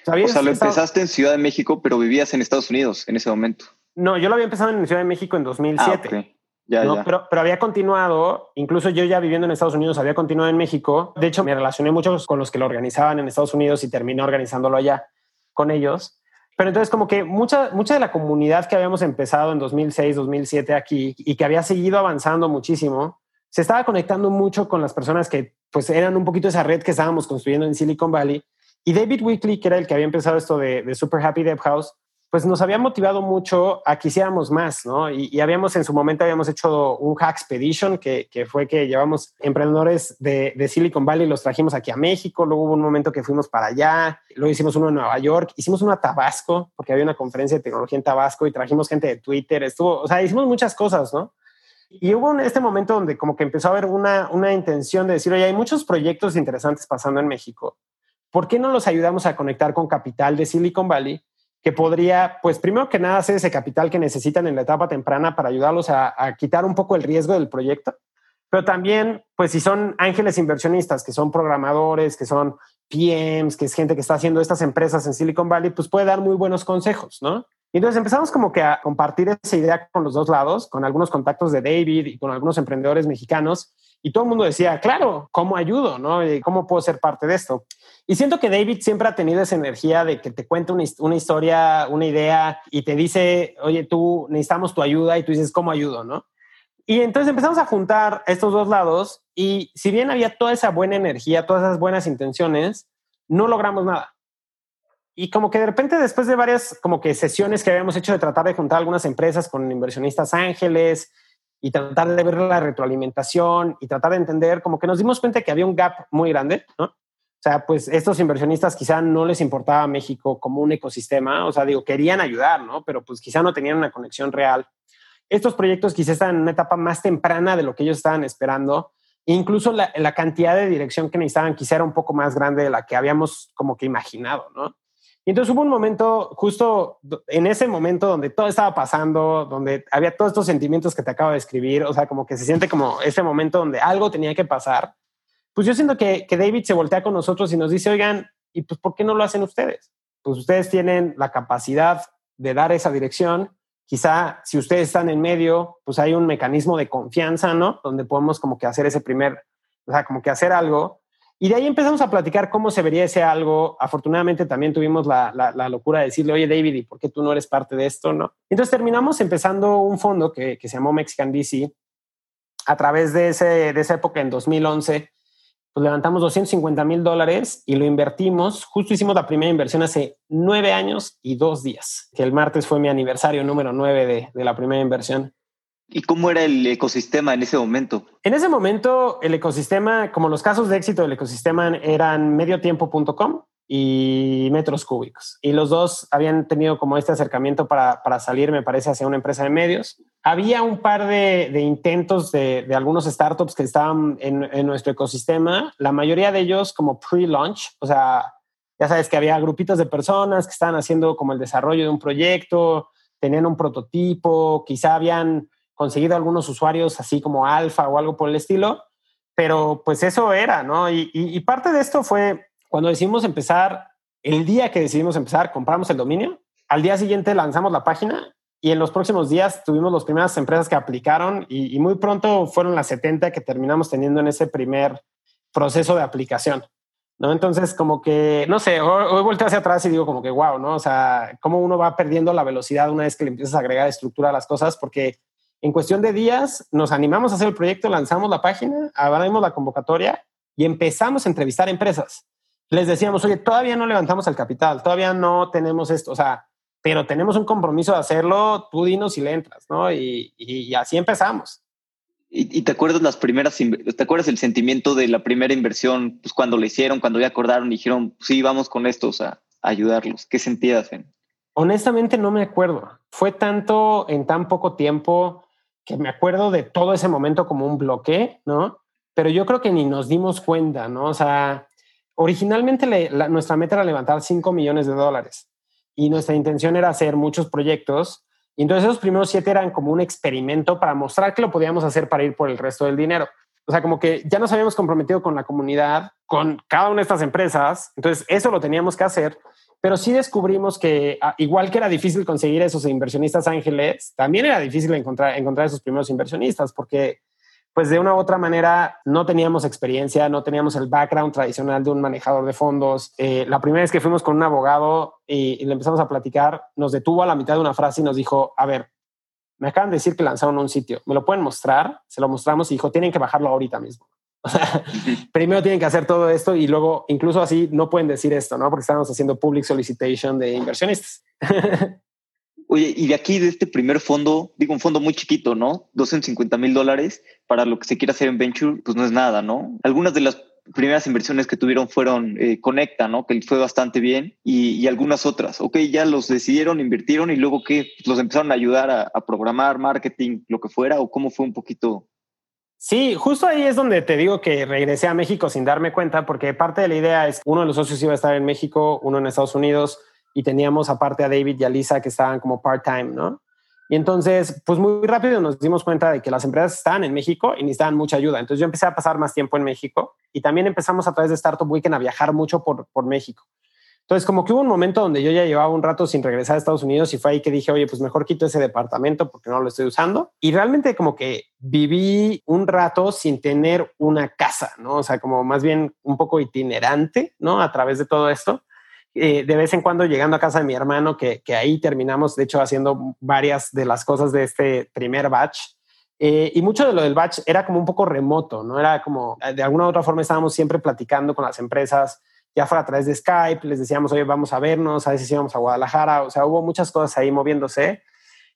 [SPEAKER 3] O sea, lo empezaste en Ciudad de México, pero vivías en Estados Unidos en ese momento.
[SPEAKER 1] No, yo lo había empezado en Ciudad de México en 2007. Ah, ya, ya. Pero, pero había continuado, incluso yo ya viviendo en Estados Unidos, había continuado en México. De hecho, me relacioné mucho con los que lo organizaban en Estados Unidos y terminé organizándolo allá con ellos. Pero entonces como que mucha, mucha de la comunidad que habíamos empezado en 2006, 2007 aquí y que había seguido avanzando muchísimo, se estaba conectando mucho con las personas que pues eran un poquito esa red que estábamos construyendo en Silicon Valley. Y David Weekly, que era el que había empezado esto de, Super Happy Dev House, pues nos había motivado mucho a que hiciéramos más, ¿no? Y, habíamos en su momento habíamos hecho un Hackspedition, que, que fue que llevamos emprendedores de, de, Silicon Valley, los trajimos aquí a México, luego hubo un momento que fuimos para allá, luego hicimos uno en Nueva York, hicimos uno a Tabasco, porque había una conferencia de tecnología en Tabasco y trajimos gente de Twitter, estuvo, o sea, hicimos muchas cosas, ¿no? Y hubo este momento donde como que empezó a haber una, una intención de decir, oye, hay muchos proyectos interesantes pasando en México. ¿Por qué no los ayudamos a conectar con capital de Silicon Valley? Que podría, pues primero que nada, hacer ese capital que necesitan en la etapa temprana para ayudarlos a, a quitar un poco el riesgo del proyecto. Pero también, pues si son ángeles inversionistas, que son programadores, que son PMs, que es gente que está haciendo estas empresas en Silicon Valley, pues puede dar muy buenos consejos, ¿no? Y entonces empezamos como que a compartir esa idea con los dos lados, con algunos contactos de David y con algunos emprendedores mexicanos. Y todo el mundo decía, claro, ¿cómo ayudo? ¿no? ¿Cómo puedo ser parte de esto? Y siento que David siempre ha tenido esa energía de que te cuenta una, una historia, una idea y te dice, oye, tú necesitamos tu ayuda y tú dices, ¿cómo ayudo? ¿no? Y entonces empezamos a juntar estos dos lados y si bien había toda esa buena energía, todas esas buenas intenciones, no logramos nada. Y como que de repente después de varias como que sesiones que habíamos hecho de tratar de juntar algunas empresas con inversionistas ángeles y tratar de ver la retroalimentación y tratar de entender, como que nos dimos cuenta que había un gap muy grande, ¿no? O sea, pues estos inversionistas quizá no les importaba México como un ecosistema, o sea, digo, querían ayudar, ¿no? Pero pues quizá no tenían una conexión real. Estos proyectos quizá están en una etapa más temprana de lo que ellos estaban esperando. Incluso la, la cantidad de dirección que necesitaban quizá era un poco más grande de la que habíamos como que imaginado, ¿no? Y entonces hubo un momento, justo en ese momento donde todo estaba pasando, donde había todos estos sentimientos que te acabo de escribir, o sea, como que se siente como ese momento donde algo tenía que pasar. Pues yo siento que, que David se voltea con nosotros y nos dice, oigan, ¿y pues por qué no lo hacen ustedes? Pues ustedes tienen la capacidad de dar esa dirección. Quizá si ustedes están en medio, pues hay un mecanismo de confianza, ¿no? Donde podemos como que hacer ese primer, o sea, como que hacer algo y de ahí empezamos a platicar cómo se vería ese algo. Afortunadamente también tuvimos la, locura de decirle, oye David, ¿y por qué tú no eres parte de esto? ¿no? Entonces terminamos empezando un fondo que, se llamó Mexican VC. A través de, ese, de esa época, en 2011, pues levantamos 250 mil dólares y lo invertimos. Justo hicimos la primera inversión hace nueve años y dos días, que el martes fue mi aniversario número nueve de la primera inversión.
[SPEAKER 3] ¿Y cómo era el ecosistema en ese momento?
[SPEAKER 1] En ese momento, el ecosistema, como los casos de éxito del ecosistema, eran mediotiempo.com y metros cúbicos. Y los dos habían tenido como este acercamiento para, para salir, me parece, hacia una empresa de medios. Había un par de, de intentos de, de, algunos startups que estaban en, en, nuestro ecosistema, la mayoría de ellos como pre-launch, o sea, ya sabes que había grupitos de personas que estaban haciendo como el desarrollo de un proyecto, tenían un prototipo, quizá habían conseguido algunos usuarios así como alfa o algo por el estilo, pero pues eso era, ¿no? Y, parte de esto fue cuando decidimos empezar, el día que decidimos empezar, compramos el dominio, al día siguiente lanzamos la página y en los próximos días tuvimos las primeras empresas que aplicaron y, y muy pronto fueron las 70 que terminamos teniendo en ese primer proceso de aplicación. ¿no? Entonces, como que, no sé, hoy, vuelto hacia atrás y digo como que, wow, ¿no? O sea, cómo uno va perdiendo la velocidad una vez que le empiezas a agregar estructura a las cosas, porque en cuestión de días nos animamos a hacer el proyecto, lanzamos la página, abrimos la convocatoria y empezamos a entrevistar empresas. Les decíamos, oye, todavía no levantamos el capital, todavía no tenemos esto, o sea, pero tenemos un compromiso de hacerlo, tú dinos si le entras, ¿no? Y, y así empezamos.
[SPEAKER 3] ¿Y, te acuerdas las primeras, te acuerdas el sentimiento de la primera inversión, pues cuando lo hicieron, cuando ya acordaron y dijeron, sí, vamos con estos a, ayudarlos? ¿Qué sentías?
[SPEAKER 1] Honestamente no me acuerdo. Fue tanto en tan poco tiempo que me acuerdo de todo ese momento como un bloque, ¿no? Pero yo creo que ni nos dimos cuenta, ¿no? O sea, originalmente nuestra meta era levantar 5 millones de dólares y nuestra intención era hacer muchos proyectos y entonces esos primeros siete eran como un experimento para mostrar que lo podíamos hacer para ir por el resto del dinero. O sea, como que ya nos habíamos comprometido con la comunidad, con cada una de estas empresas. Entonces eso lo teníamos que hacer. Pero sí descubrimos que ah, igual que era difícil conseguir esos inversionistas ángeles, también era difícil encontrar, esos primeros inversionistas porque pues de una u otra manera no teníamos experiencia, no teníamos el background tradicional de un manejador de fondos. Eh, la primera vez que fuimos con un abogado y, le empezamos a platicar, nos detuvo a la mitad de una frase y nos dijo, a ver, me acaban de decir que lanzaron un sitio, ¿me lo pueden mostrar? Se lo mostramos y dijo, tienen que bajarlo ahorita mismo. [LAUGHS] primero tienen que hacer todo esto y luego incluso así no pueden decir esto, ¿no? Porque estamos haciendo public solicitation de inversionistas. [LAUGHS]
[SPEAKER 3] Oye, y de aquí, de este primer fondo, digo un fondo muy chiquito, ¿no? 250 mil dólares para lo que se quiera hacer en Venture, pues no es nada, ¿no? Algunas de las primeras inversiones que tuvieron fueron eh, Conecta, ¿no? Que fue bastante bien y, algunas otras. Ok, ya los decidieron, invirtieron y luego que los empezaron a ayudar a, programar, marketing, lo que fuera, o cómo fue un poquito.
[SPEAKER 1] Sí, justo ahí es donde te digo que regresé a México sin darme cuenta, porque parte de la idea es uno de los socios iba a estar en México, uno en Estados Unidos y teníamos aparte a David y a Lisa que estaban como part-time, ¿no? Y entonces, pues muy rápido nos dimos cuenta de que las empresas estaban en México y necesitaban mucha ayuda. Entonces yo empecé a pasar más tiempo en México y también empezamos a través de Startup Weekend a viajar mucho por, por México. Entonces, como que hubo un momento donde yo ya llevaba un rato sin regresar a Estados Unidos y fue ahí que dije, oye, pues mejor quito ese departamento porque no lo estoy usando. Y realmente como que viví un rato sin tener una casa, ¿no? O sea, como más bien un poco itinerante, ¿no? A través de todo esto. Eh, de vez en cuando llegando a casa de mi hermano, que, ahí terminamos, de hecho, haciendo varias de las cosas de este primer batch. Eh, y mucho de lo del batch era como un poco remoto, ¿no? Era como, de alguna u otra forma estábamos siempre platicando con las empresas, ya fuera a través de Skype, les decíamos, oye, vamos a vernos, a veces íbamos a Guadalajara, o sea, hubo muchas cosas ahí moviéndose.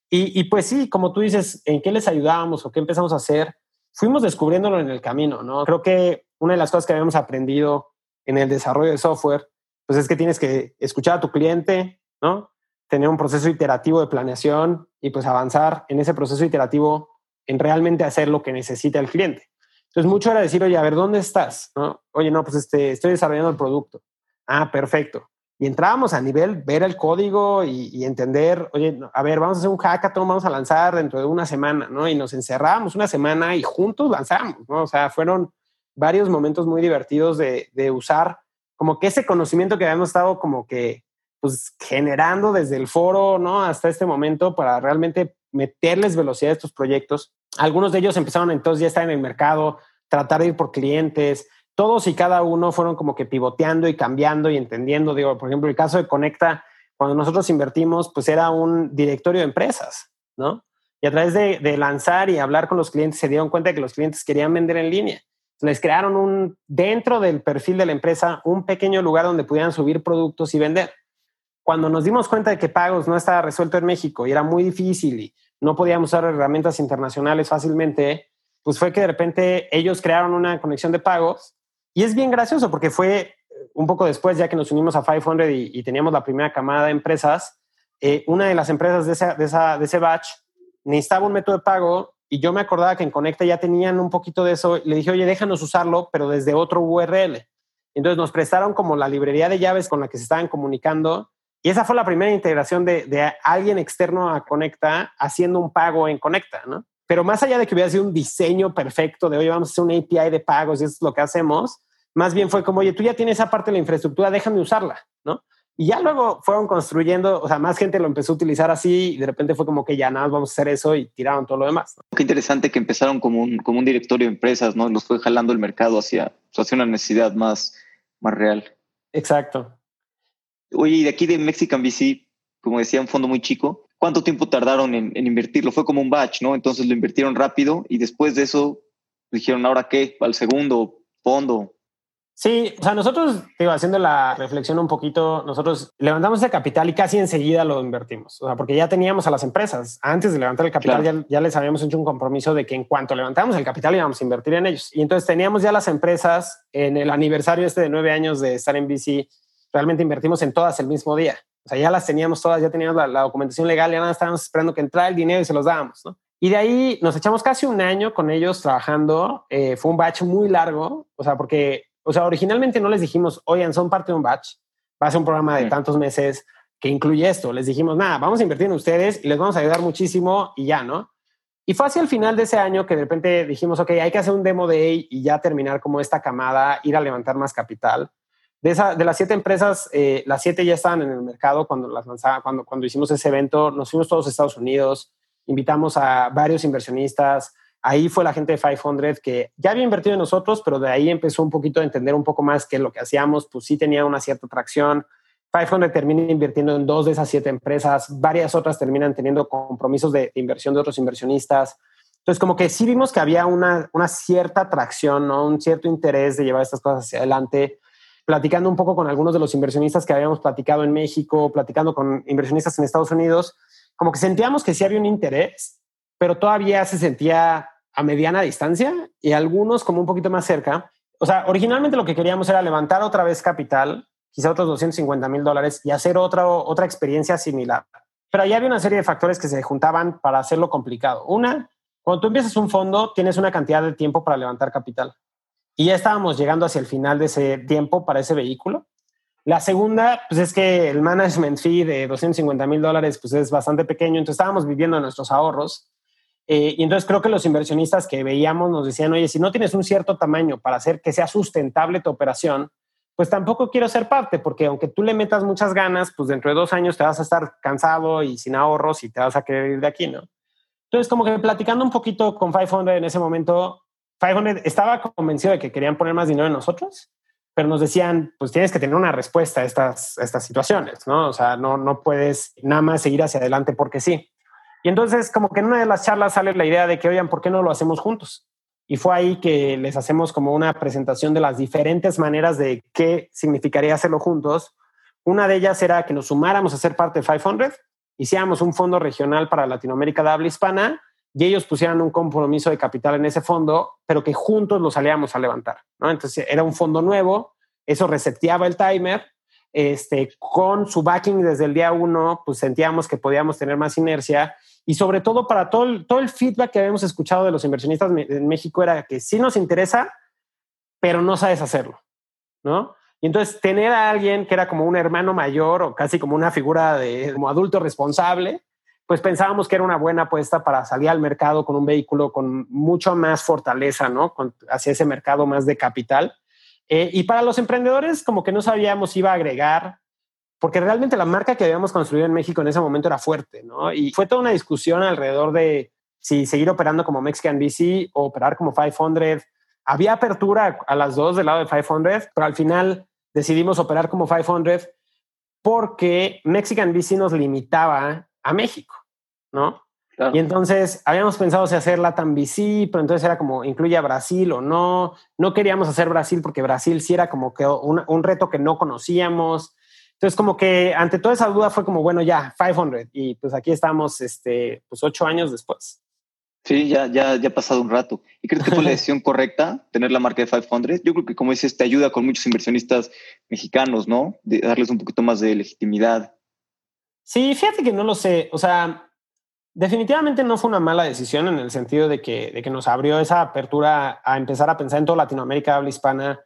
[SPEAKER 1] Y, y pues sí, como tú dices, ¿en qué les ayudábamos o qué empezamos a hacer? Fuimos descubriéndolo en el camino, ¿no? Creo que una de las cosas que habíamos aprendido en el desarrollo de software pues es que tienes que escuchar a tu cliente, ¿no? Tener un proceso iterativo de planeación y pues avanzar en ese proceso iterativo en realmente hacer lo que necesita el cliente. Entonces, mucho era decir, oye, a ver, ¿dónde estás? ¿No? Oye, no, pues este, estoy desarrollando el producto. Ah, perfecto. Y entrábamos a nivel, ver el código y, entender, oye, a ver, vamos a hacer un hackathon, vamos a lanzar dentro de una semana, ¿no? Y nos encerrábamos una semana y juntos lanzamos, ¿no? O sea, fueron varios momentos muy divertidos de, de usar como que ese conocimiento que habíamos estado como que pues generando desde el foro, ¿no? Hasta este momento para realmente meterles velocidad a estos proyectos. Algunos de ellos empezaron entonces ya estar en el mercado, tratar de ir por clientes. Todos y cada uno fueron como que pivoteando y cambiando y entendiendo. Digo, por ejemplo, el caso de Conecta, cuando nosotros invertimos, pues era un directorio de empresas, ¿no? Y a través de, de lanzar y hablar con los clientes se dieron cuenta de que los clientes querían vender en línea les crearon un, dentro del perfil de la empresa, un pequeño lugar donde pudieran subir productos y vender. Cuando nos dimos cuenta de que pagos no estaba resuelto en México y era muy difícil y no podíamos usar herramientas internacionales fácilmente, pues fue que de repente ellos crearon una conexión de pagos y es bien gracioso porque fue un poco después, ya que nos unimos a 500 y, teníamos la primera camada de empresas, eh, una de las empresas de, esa, de ese batch necesitaba un método de pago y yo me acordaba que en Conecta ya tenían un poquito de eso. Le dije, oye, déjanos usarlo, pero desde otro URL. Entonces nos prestaron como la librería de llaves con la que se estaban comunicando Y esa fue la primera integración de, de alguien externo a Conecta haciendo un pago en Conecta, ¿no? Pero más allá de que hubiera sido un diseño perfecto de, oye, vamos a hacer una API de pagos y eso es lo que hacemos, más bien fue como, oye, tú ya tienes esa parte de la infraestructura, déjame usarla, ¿no? Y ya luego fueron construyendo, o sea, más gente lo empezó a utilizar así y de repente fue como que ya nada, vamos a hacer eso y tiraron todo lo demás.
[SPEAKER 3] Qué interesante que empezaron como un, como un directorio de empresas, ¿no? Los fue jalando el mercado hacia, hacia una necesidad más, más real.
[SPEAKER 1] Exacto.
[SPEAKER 3] Oye, y de aquí de Mexican VC, como decía, un fondo muy chico, ¿cuánto tiempo tardaron en, en invertirlo? Fue como un batch, ¿no? Entonces lo invirtieron rápido y después de eso dijeron, ¿ahora qué? ¿Al segundo fondo?
[SPEAKER 1] Sí, o sea, nosotros, digo, haciendo la reflexión un poquito, nosotros levantamos ese capital y casi enseguida lo invertimos. O sea, porque ya teníamos a las empresas. Antes de levantar el capital,
[SPEAKER 3] Claro.
[SPEAKER 1] ya, ya les habíamos hecho un compromiso de que en cuanto levantamos el capital íbamos a invertir en ellos. Y entonces teníamos ya las empresas en el aniversario este de nueve años de estar en VC. Realmente invertimos en todas el mismo día. O sea, ya las teníamos todas, ya teníamos la, la documentación legal, ya nada estábamos esperando que entrara el dinero y se los dábamos, ¿no? Y de ahí nos echamos casi un año con ellos trabajando. Eh, fue un batch muy largo, o sea, porque, o sea, originalmente no les dijimos, oigan, son parte de un batch, va a ser un programa de tantos meses que incluye esto. Les dijimos, nada, vamos a invertir en ustedes y les vamos a ayudar muchísimo y ya, ¿no? Y fue hacia el final de ese año que de repente dijimos, ok, hay que hacer un demo day y ya terminar como esta camada, ir a levantar más capital. De, esa, de las siete empresas, eh, las siete ya estaban en el mercado cuando las lanzaba, cuando, cuando hicimos ese evento. Nos fuimos todos a Estados Unidos, invitamos a varios inversionistas. Ahí fue la gente de 500 que ya había invertido en nosotros, pero de ahí empezó un poquito a entender un poco más que lo que hacíamos, pues sí tenía una cierta atracción. 500 termina invirtiendo en dos de esas siete empresas, varias otras terminan teniendo compromisos de, inversión de otros inversionistas. Entonces, como que sí vimos que había una, una cierta atracción, ¿no? un cierto interés de llevar estas cosas hacia adelante platicando un poco con algunos de los inversionistas que habíamos platicado en México, platicando con inversionistas en Estados Unidos, como que sentíamos que sí había un interés, pero todavía se sentía a mediana distancia y algunos como un poquito más cerca. O sea, originalmente lo que queríamos era levantar otra vez capital, quizá otros 250 mil dólares y hacer otra, otra experiencia similar. Pero ahí había una serie de factores que se juntaban para hacerlo complicado. Una, cuando tú empiezas un fondo, tienes una cantidad de tiempo para levantar capital y ya estábamos llegando hacia el final de ese tiempo para ese vehículo. La segunda, pues es que el management fee de 250 mil dólares pues es bastante pequeño, entonces estábamos viviendo nuestros ahorros. Eh, y entonces creo que los inversionistas que veíamos nos decían, oye, si no tienes un cierto tamaño para hacer que sea sustentable tu operación, pues tampoco quiero ser parte, porque aunque tú le metas muchas ganas, pues dentro de dos años te vas a estar cansado y sin ahorros y te vas a querer ir de aquí, ¿no? Entonces, como que platicando un poquito con 500 en ese momento, 500 estaba convencido de que querían poner más dinero en nosotros, pero nos decían, pues tienes que tener una respuesta a estas, estas situaciones, ¿no? O sea, no, no puedes nada más seguir hacia adelante porque sí. Y entonces, como que en una de las charlas sale la idea de que, oigan, ¿por qué no lo hacemos juntos? Y fue ahí que les hacemos como una presentación de las diferentes maneras de qué significaría hacerlo juntos. Una de ellas era que nos sumáramos a ser parte de 500, hiciéramos un fondo regional para Latinoamérica de habla hispana y ellos pusieran un compromiso de capital en ese fondo, pero que juntos lo salíamos a levantar. Entonces era un fondo nuevo, eso reseteaba el timer, este, con su backing desde el día uno, pues sentíamos que podíamos tener más inercia y sobre todo para todo el, todo el feedback que habíamos escuchado de los inversionistas en México era que sí nos interesa, pero no sabes hacerlo, ¿no? Y entonces tener a alguien que era como un hermano mayor o casi como una figura de como adulto responsable, pues pensábamos que era una buena apuesta para salir al mercado con un vehículo con mucho más fortaleza, ¿no? Con, hacia ese mercado más de capital. Eh, y para los emprendedores, como que no sabíamos si iba a agregar, porque realmente la marca que habíamos construido en México en ese momento era fuerte, ¿no? Y fue toda una discusión alrededor de si seguir operando como Mexican VC o operar como 500. Había apertura a las dos del lado de 500, pero al final decidimos operar como 500 porque Mexican VC nos limitaba a México, ¿no?
[SPEAKER 3] Claro.
[SPEAKER 1] Y entonces habíamos pensado si hacer Latam VC, pero entonces era como incluye a Brasil o no. No queríamos hacer Brasil porque Brasil sí era como que un, un reto que no conocíamos. Entonces, como que ante toda esa duda fue como, bueno, ya, 500. Y pues aquí estamos, este, pues ocho años después.
[SPEAKER 3] Sí, ya, ya, ya ha pasado un rato. ¿Y crees que fue la [LAUGHS] decisión correcta tener la marca de 500? Yo creo que, como dices, te ayuda con muchos inversionistas mexicanos, ¿no? De darles un poquito más de legitimidad.
[SPEAKER 1] Sí, fíjate que no lo sé. O sea, definitivamente no fue una mala decisión en el sentido de que, de que nos abrió esa apertura a empezar a pensar en toda Latinoamérica habla hispana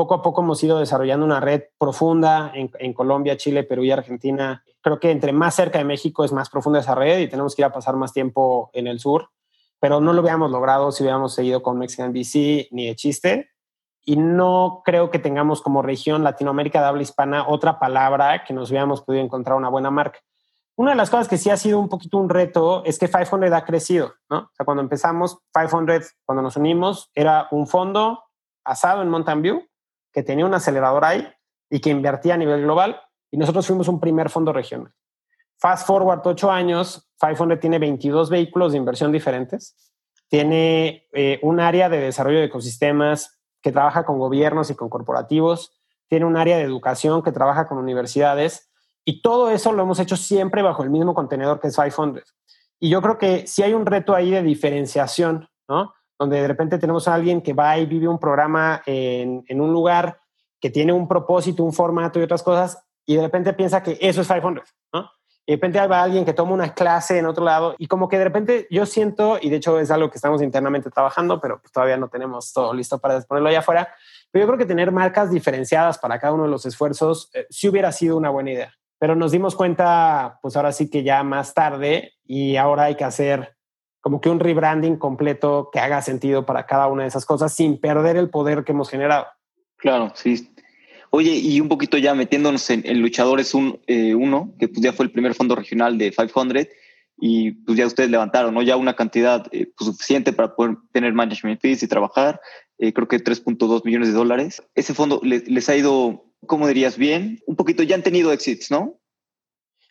[SPEAKER 1] Poco a poco hemos ido desarrollando una red profunda en, Colombia, Chile, Perú y Argentina. Creo que entre más cerca de México es más profunda esa red y tenemos que ir a pasar más tiempo en el sur, pero no lo hubiéramos logrado si hubiéramos seguido con Mexican BC ni de chiste. Y no creo que tengamos como región Latinoamérica de habla hispana otra palabra que nos hubiéramos podido encontrar una buena marca. Una de las cosas que sí ha sido un poquito un reto es que 500 ha crecido, ¿no? O sea, cuando empezamos 500, cuando nos unimos, era un fondo basado en Mountain View que tenía un acelerador ahí y que invertía a nivel global y nosotros fuimos un primer fondo regional. Fast forward ocho años, 500 tiene 22 vehículos de inversión diferentes, tiene eh, un área de desarrollo de ecosistemas que trabaja con gobiernos y con corporativos, tiene un área de educación que trabaja con universidades y todo eso lo hemos hecho siempre bajo el mismo contenedor que es 500. Y yo creo que si hay un reto ahí de diferenciación, ¿no? donde de repente tenemos a alguien que va y vive un programa en, en, un lugar que tiene un propósito, un formato y otras cosas, y de repente piensa que eso es 500, ¿no? De repente va alguien que toma una clase en otro lado, y como que de repente yo siento, y de hecho es algo que estamos internamente trabajando, pero pues todavía no tenemos todo listo para ponerlo allá afuera, pero yo creo que tener marcas diferenciadas para cada uno de los esfuerzos eh, sí hubiera sido una buena idea. Pero nos dimos cuenta, pues ahora sí que ya más tarde, y ahora hay que hacer como que un rebranding completo que haga sentido para cada una de esas cosas sin perder el poder que hemos generado.
[SPEAKER 3] Claro, sí. Oye, y un poquito ya metiéndonos en, Luchadores 1, eh, uno, que pues ya fue el primer fondo regional de 500 y pues ya ustedes levantaron, ¿no? Ya una cantidad eh, pues, suficiente para poder tener management fees y trabajar, eh, creo que 3.2 millones de dólares. Ese fondo les ha ido, ¿cómo dirías? Bien. Un poquito, ya han tenido exits, ¿no?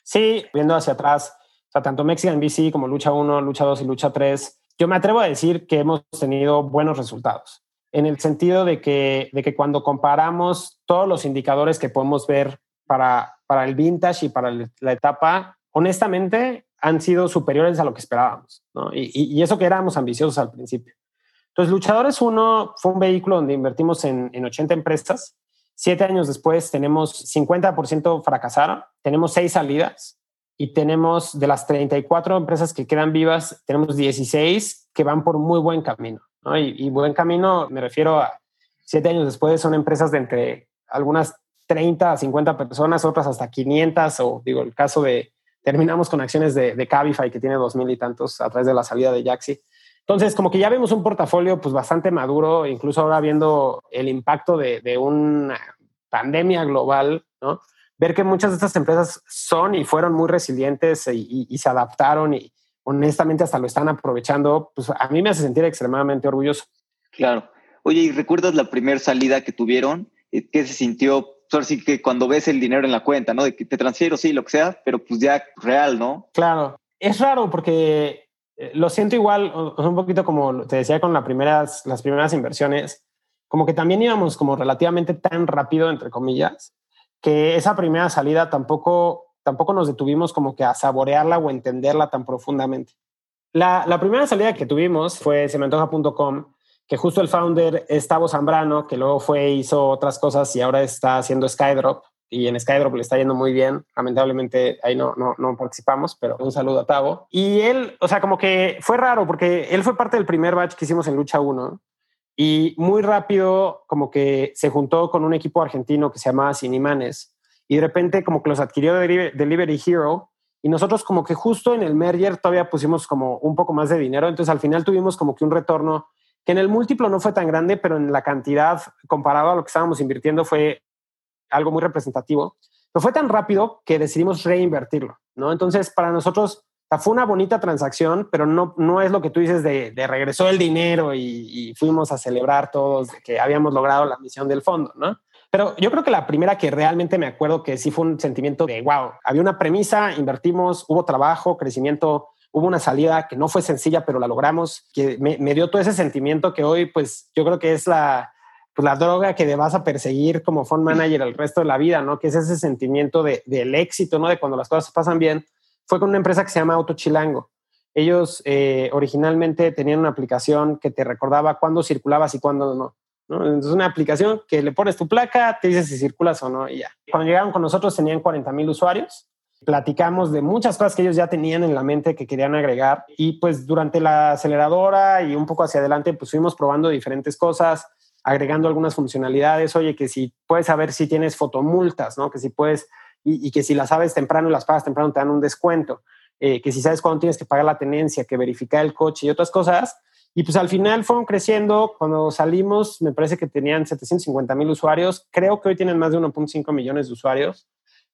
[SPEAKER 1] Sí, viendo hacia atrás, o sea, tanto Mexican BC como Lucha 1, Lucha 2 y Lucha 3, yo me atrevo a decir que hemos tenido buenos resultados, en el sentido de que, de que cuando comparamos todos los indicadores que podemos ver para, para el vintage y para la etapa, honestamente han sido superiores a lo que esperábamos, ¿no? y, y, eso que éramos ambiciosos al principio. Entonces, Luchadores 1 fue un vehículo donde invertimos en, en 80 empresas. Siete años después tenemos 50% fracasaron, tenemos seis salidas y tenemos de las 34 empresas que quedan vivas, tenemos 16 que van por muy buen camino. ¿No? Y, buen camino me refiero a siete años después son empresas de entre algunas 30 a 50 personas, otras hasta 500 o digo el caso de terminamos con acciones de, de Cabify que tiene dos mil y tantos a través de la salida de Jaxi. Entonces, como que ya vemos un portafolio pues bastante maduro, incluso ahora viendo el impacto de, de una pandemia global, ver que muchas de estas empresas son y fueron muy resilientes y, se adaptaron y honestamente hasta lo están aprovechando, pues a mí me hace sentir extremadamente orgulloso.
[SPEAKER 3] Claro. Oye, ¿y recuerdas la primera salida que tuvieron? ¿Qué se sintió? Pues sí que cuando ves el dinero en la cuenta, ¿no? De que te transfiero, sí, lo que sea, pero pues ya real, ¿no?
[SPEAKER 1] Claro. Es raro porque eh, lo siento igual, un poquito como te decía con las primeras, las primeras inversiones, como que también íbamos como relativamente tan rápido, entre comillas, que esa primera salida tampoco, tampoco nos detuvimos como que a saborearla o entenderla tan profundamente. La, primera salida que tuvimos fue cementoja.com, que justo el founder es Tavo Zambrano, que luego fue, hizo otras cosas y ahora está haciendo Skydrop. Y en Skydrop le está yendo muy bien. Lamentablemente ahí no, no, no participamos, pero un saludo a Tavo. Y él, o sea, como que fue raro porque él fue parte del primer batch que hicimos en Lucha 1 y muy rápido como que se juntó con un equipo argentino que se llamaba Sinimanes y de repente como que los adquirió Delivery Hero y nosotros como que justo en el merger todavía pusimos como un poco más de dinero, entonces al final tuvimos como que un retorno que en el múltiplo no fue tan grande, pero en la cantidad comparado a lo que estábamos invirtiendo fue algo muy representativo. Pero fue tan rápido que decidimos reinvertirlo, ¿no? Entonces, para nosotros fue una bonita transacción, pero no, no es lo que tú dices de, regresó el dinero y, fuimos a celebrar todos que habíamos logrado la misión del fondo, ¿no? Pero yo creo que la primera que realmente me acuerdo que sí fue un sentimiento de, wow, había una premisa, invertimos, hubo trabajo, crecimiento, hubo una salida que no fue sencilla, pero la logramos, que me, dio todo ese sentimiento que hoy, pues yo creo que es la, pues, la droga que vas a perseguir como fund manager el resto de la vida, ¿no? Que es ese sentimiento de, del éxito, ¿no? De cuando las cosas pasan bien fue con una empresa que se llama Autochilango. Ellos eh, originalmente tenían una aplicación que te recordaba cuándo circulabas y cuándo no. ¿No? Entonces, una aplicación que le pones tu placa, te dice si circulas o no y ya. Cuando llegaron con nosotros tenían 40 mil usuarios. Platicamos de muchas cosas que ellos ya tenían en la mente que querían agregar y pues durante la aceleradora y un poco hacia adelante pues fuimos probando diferentes cosas. agregando algunas funcionalidades, oye, que si puedes saber si tienes fotomultas, ¿no? Que si puedes, y, que si las sabes temprano y las pagas temprano te dan un descuento, eh, que si sabes cuándo tienes que pagar la tenencia, que verificar el coche y otras cosas. Y pues al final fueron creciendo. Cuando salimos, me parece que tenían 750 mil usuarios. Creo que hoy tienen más de 1.5 millones de usuarios.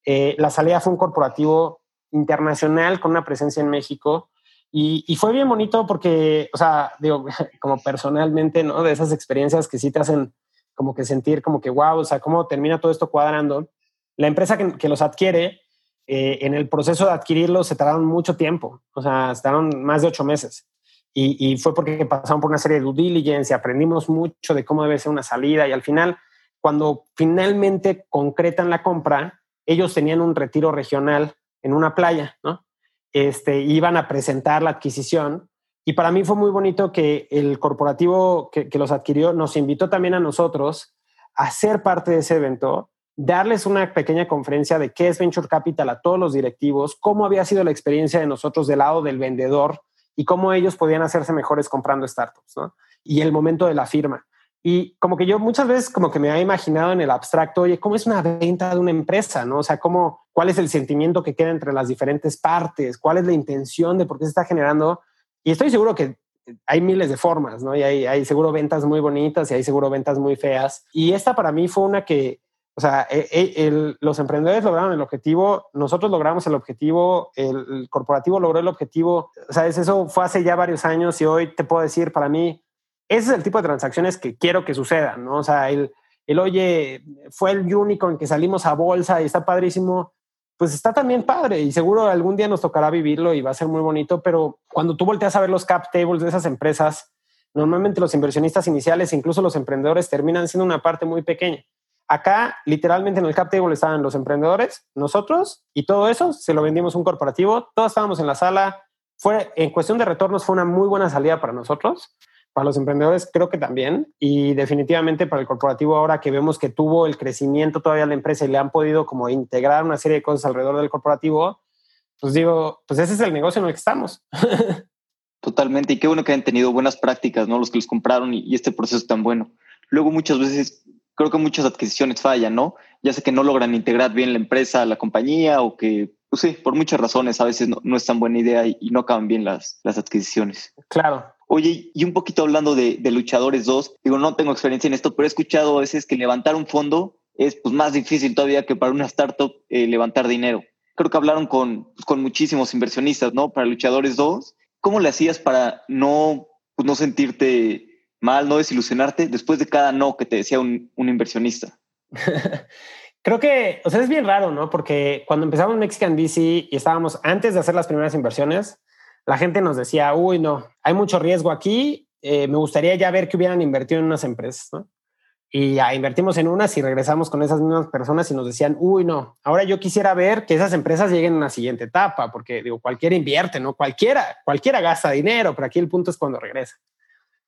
[SPEAKER 1] Eh, la salida fue un corporativo internacional con una presencia en México. Y, fue bien bonito porque, o sea, digo, [LAUGHS] como personalmente, ¿no? De esas experiencias que sí te hacen como que sentir como que, wow, o sea, cómo termina todo esto cuadrando. La empresa que, los adquiere, eh, en el proceso de adquirirlos se tardaron mucho tiempo, o sea, tardaron más de ocho meses. Y, fue porque pasaron por una serie de due diligence y aprendimos mucho de cómo debe ser una salida. Y al final, cuando finalmente concretan la compra, ellos tenían un retiro regional en una playa, ¿no? Este, iban a presentar la adquisición. Y para mí fue muy bonito que el corporativo que, los adquirió nos invitó también a nosotros a ser parte de ese evento, darles una pequeña conferencia de qué es Venture Capital a todos los directivos, cómo había sido la experiencia de nosotros del lado del vendedor y cómo ellos podían hacerse mejores comprando startups, ¿no? Y el momento de la firma. Y como que yo muchas veces como que me había imaginado en el abstracto, oye, ¿cómo es una venta de una empresa? ¿no? O sea, ¿cómo, ¿cuál es el sentimiento que queda entre las diferentes partes? ¿Cuál es la intención de por qué se está generando? Y estoy seguro que hay miles de formas, ¿no? Y hay, hay seguro ventas muy bonitas y hay seguro ventas muy feas. Y esta para mí fue una que, o sea, e, e, los emprendedores lograron el objetivo, nosotros logramos el objetivo, el, el corporativo logró el objetivo. O sea, eso fue hace ya varios años y hoy te puedo decir, para mí, ese es el tipo de transacciones que quiero que sucedan, ¿no? O sea, el, el oye, fue el único en que salimos a bolsa y está padrísimo, pues está también padre y seguro algún día nos tocará vivirlo y va a ser muy bonito, pero cuando tú volteas a ver los cap tables de esas empresas, normalmente los inversionistas iniciales, incluso los emprendedores, terminan siendo una parte muy pequeña. Acá, literalmente en el cap table estaban los emprendedores, nosotros, y todo eso se lo vendimos a un corporativo, todos estábamos en la sala. Fue, en cuestión de retornos, fue una muy buena salida para nosotros para los emprendedores creo que también y definitivamente para el corporativo ahora que vemos que tuvo el crecimiento todavía la empresa y le han podido como integrar una serie de cosas alrededor del corporativo, pues digo, pues ese es el negocio en el que estamos. [LAUGHS]
[SPEAKER 3] Totalmente, y qué bueno que hayan tenido buenas prácticas, ¿no? Los que los compraron y, y este proceso es tan bueno. Luego muchas veces creo que muchas adquisiciones fallan, ¿no? Ya sé que no logran integrar bien la empresa, la compañía o que, pues sí, por muchas razones a veces no, no es tan buena idea y, y no acaban bien las, las adquisiciones.
[SPEAKER 1] Claro,
[SPEAKER 3] Oye, y un poquito hablando de, Luchadores 2, digo, no tengo experiencia en esto, pero he escuchado a veces que levantar un fondo es pues, más difícil todavía que para una startup eh, levantar dinero. Creo que hablaron con, pues, con muchísimos inversionistas, ¿no? Para Luchadores 2. ¿Cómo le hacías para no, pues, no sentirte mal, no desilusionarte después de cada no que te decía un, inversionista? [LAUGHS]
[SPEAKER 1] Creo que, o sea, es bien raro, ¿no? Porque cuando empezamos Mexican VC y estábamos antes de hacer las primeras inversiones, la gente nos decía, uy, no, hay mucho riesgo aquí, eh, me gustaría ya ver que hubieran invertido en unas empresas, ¿no? Y ya invertimos en unas y regresamos con esas mismas personas y nos decían, uy, no, ahora yo quisiera ver que esas empresas lleguen a una siguiente etapa, porque digo, cualquiera invierte, ¿no? Cualquiera, cualquiera gasta dinero, pero aquí el punto es cuando regresa.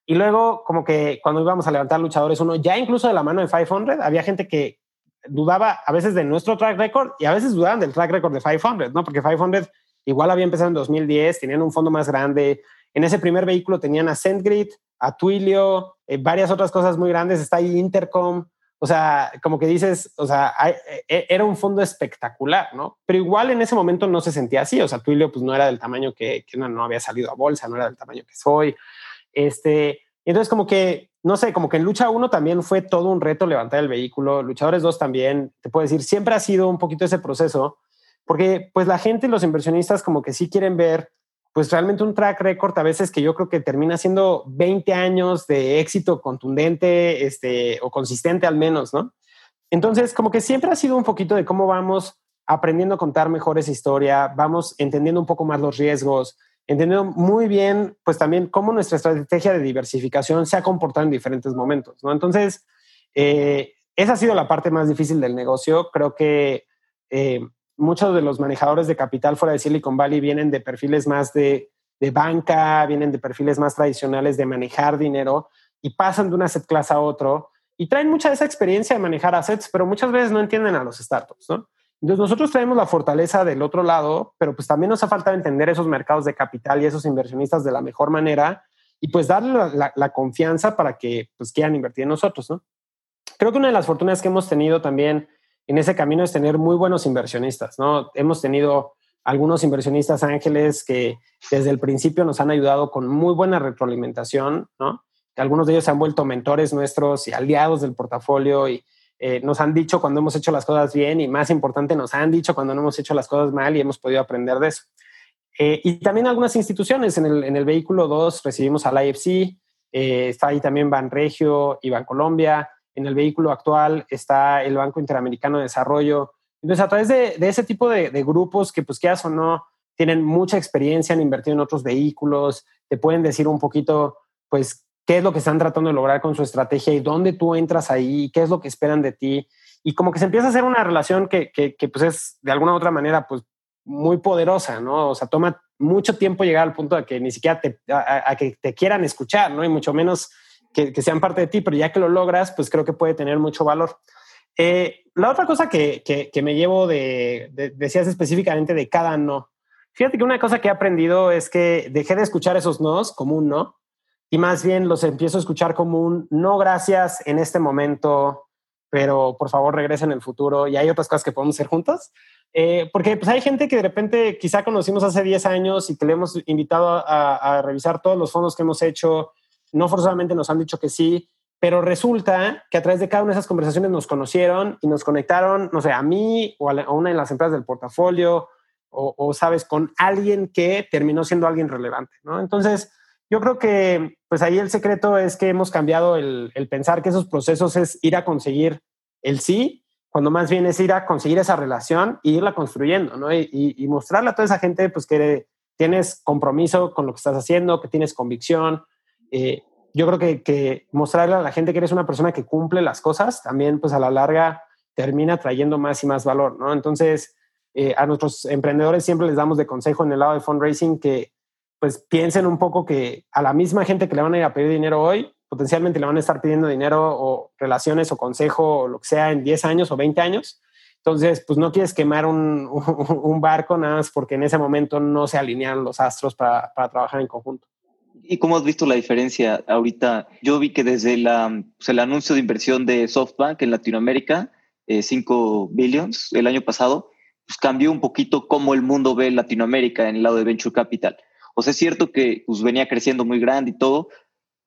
[SPEAKER 1] Y luego, como que cuando íbamos a levantar luchadores uno, ya incluso de la mano de 500, había gente que dudaba a veces de nuestro track record y a veces dudaban del track record de 500, ¿no? Porque 500 Igual había empezado en 2010, tenían un fondo más grande. En ese primer vehículo tenían a SendGrid, a Twilio, eh, varias otras cosas muy grandes. Está ahí Intercom. O sea, como que dices, o sea, eh, eh, era un fondo espectacular, ¿no? Pero igual en ese momento no se sentía así. O sea, Twilio pues no era del tamaño que, que no, había salido a bolsa, no era del tamaño que soy. Este, entonces como que, no sé, como que en Lucha 1 también fue todo un reto levantar el vehículo. Luchadores 2 también, te puedo decir, siempre ha sido un poquito ese proceso porque pues la gente, los inversionistas como que sí quieren ver pues realmente un track record a veces que yo creo que termina siendo 20 años de éxito contundente este, o consistente al menos, ¿no? Entonces, como que siempre ha sido un poquito de cómo vamos aprendiendo a contar mejor esa historia, vamos entendiendo un poco más los riesgos, entendiendo muy bien, pues también cómo nuestra estrategia de diversificación se ha comportado en diferentes momentos, ¿no? Entonces, eh, esa ha sido la parte más difícil del negocio. Creo que eh, muchos de los manejadores de capital fuera de Silicon Valley vienen de perfiles más de, banca, vienen de perfiles más tradicionales de manejar dinero y pasan de una asset class a otro y traen mucha de esa experiencia de manejar assets, pero muchas veces no entienden a los startups, ¿no? Entonces nosotros traemos la fortaleza del otro lado, pero pues también nos ha faltado entender esos mercados de capital y esos inversionistas de la mejor manera y pues darle la, confianza para que pues quieran invertir en nosotros, ¿no? Creo que una de las fortunas que hemos tenido también en ese camino es tener muy buenos inversionistas, ¿no? Hemos tenido algunos inversionistas ángeles que desde el principio nos han ayudado con muy buena retroalimentación, ¿no? Algunos de ellos se han vuelto mentores nuestros y aliados del portafolio y eh, nos han dicho cuando hemos hecho las cosas bien y más importante, nos han dicho cuando no hemos hecho las cosas mal y hemos podido aprender de eso. Eh, y también algunas instituciones. En el, en el vehículo 2 recibimos al IFC, eh, está ahí también Banregio y Bancolombia. En el vehículo actual está el Banco Interamericano de Desarrollo. Entonces, a través de, de ese tipo de, grupos que, pues, quieras o no, tienen mucha experiencia en invertir en otros vehículos, te pueden decir un poquito, pues, qué es lo que están tratando de lograr con su estrategia y dónde tú entras ahí, qué es lo que esperan de ti. Y como que se empieza a hacer una relación que, que, que pues es de alguna u otra manera pues muy poderosa, ¿no? O sea, toma mucho tiempo llegar al punto de que ni siquiera te, a, que te quieran escuchar, ¿no? Y mucho menos que, que, sean parte de ti, pero ya que lo logras, pues creo que puede tener mucho valor. Eh, la otra cosa que, que, me llevo de, de, decías específicamente de cada no. Fíjate que una cosa que he aprendido es que dejé de escuchar esos nos como un no y más bien los empiezo a escuchar como un no gracias en este momento, pero por favor regresen en el futuro y hay otras cosas que podemos hacer juntos. Eh, porque pues hay gente que de repente quizá conocimos hace 10 años y que le hemos invitado a, revisar todos los fondos que hemos hecho, no forzosamente nos han dicho que sí, pero resulta que a través de cada una de esas conversaciones nos conocieron y nos conectaron, no sé, a mí o a, la, una de las empresas del portafolio o, o, sabes, con alguien que terminó siendo alguien relevante, ¿no? Entonces, yo creo que pues ahí el secreto es que hemos cambiado el, el, pensar que esos procesos es ir a conseguir el sí, cuando más bien es ir a conseguir esa relación e irla construyendo, ¿no? Y, y, y mostrarle a toda esa gente pues que tienes compromiso con lo que estás haciendo, que tienes convicción. Eh, yo creo que, que, mostrarle a la gente que eres una persona que cumple las cosas también pues a la larga termina trayendo más y más valor, ¿no? Entonces, eh, a nuestros emprendedores siempre les damos de consejo en el lado de fundraising que pues piensen un poco que a la misma gente que le van a ir a pedir dinero hoy, potencialmente le van a estar pidiendo dinero o relaciones o consejo o lo que sea en 10 años o 20 años. Entonces, pues no quieres quemar [LAUGHS] un, un barco nada más porque en ese momento no se alinean los astros para, para, trabajar en conjunto.
[SPEAKER 3] ¿Y cómo has visto la diferencia ahorita? Yo vi que desde la, pues el anuncio de inversión de SoftBank en Latinoamérica, eh, 5 billions el año pasado, pues cambió un poquito cómo el mundo ve Latinoamérica en el lado de Venture Capital sea, es cierto que pues, venía creciendo muy grande y todo,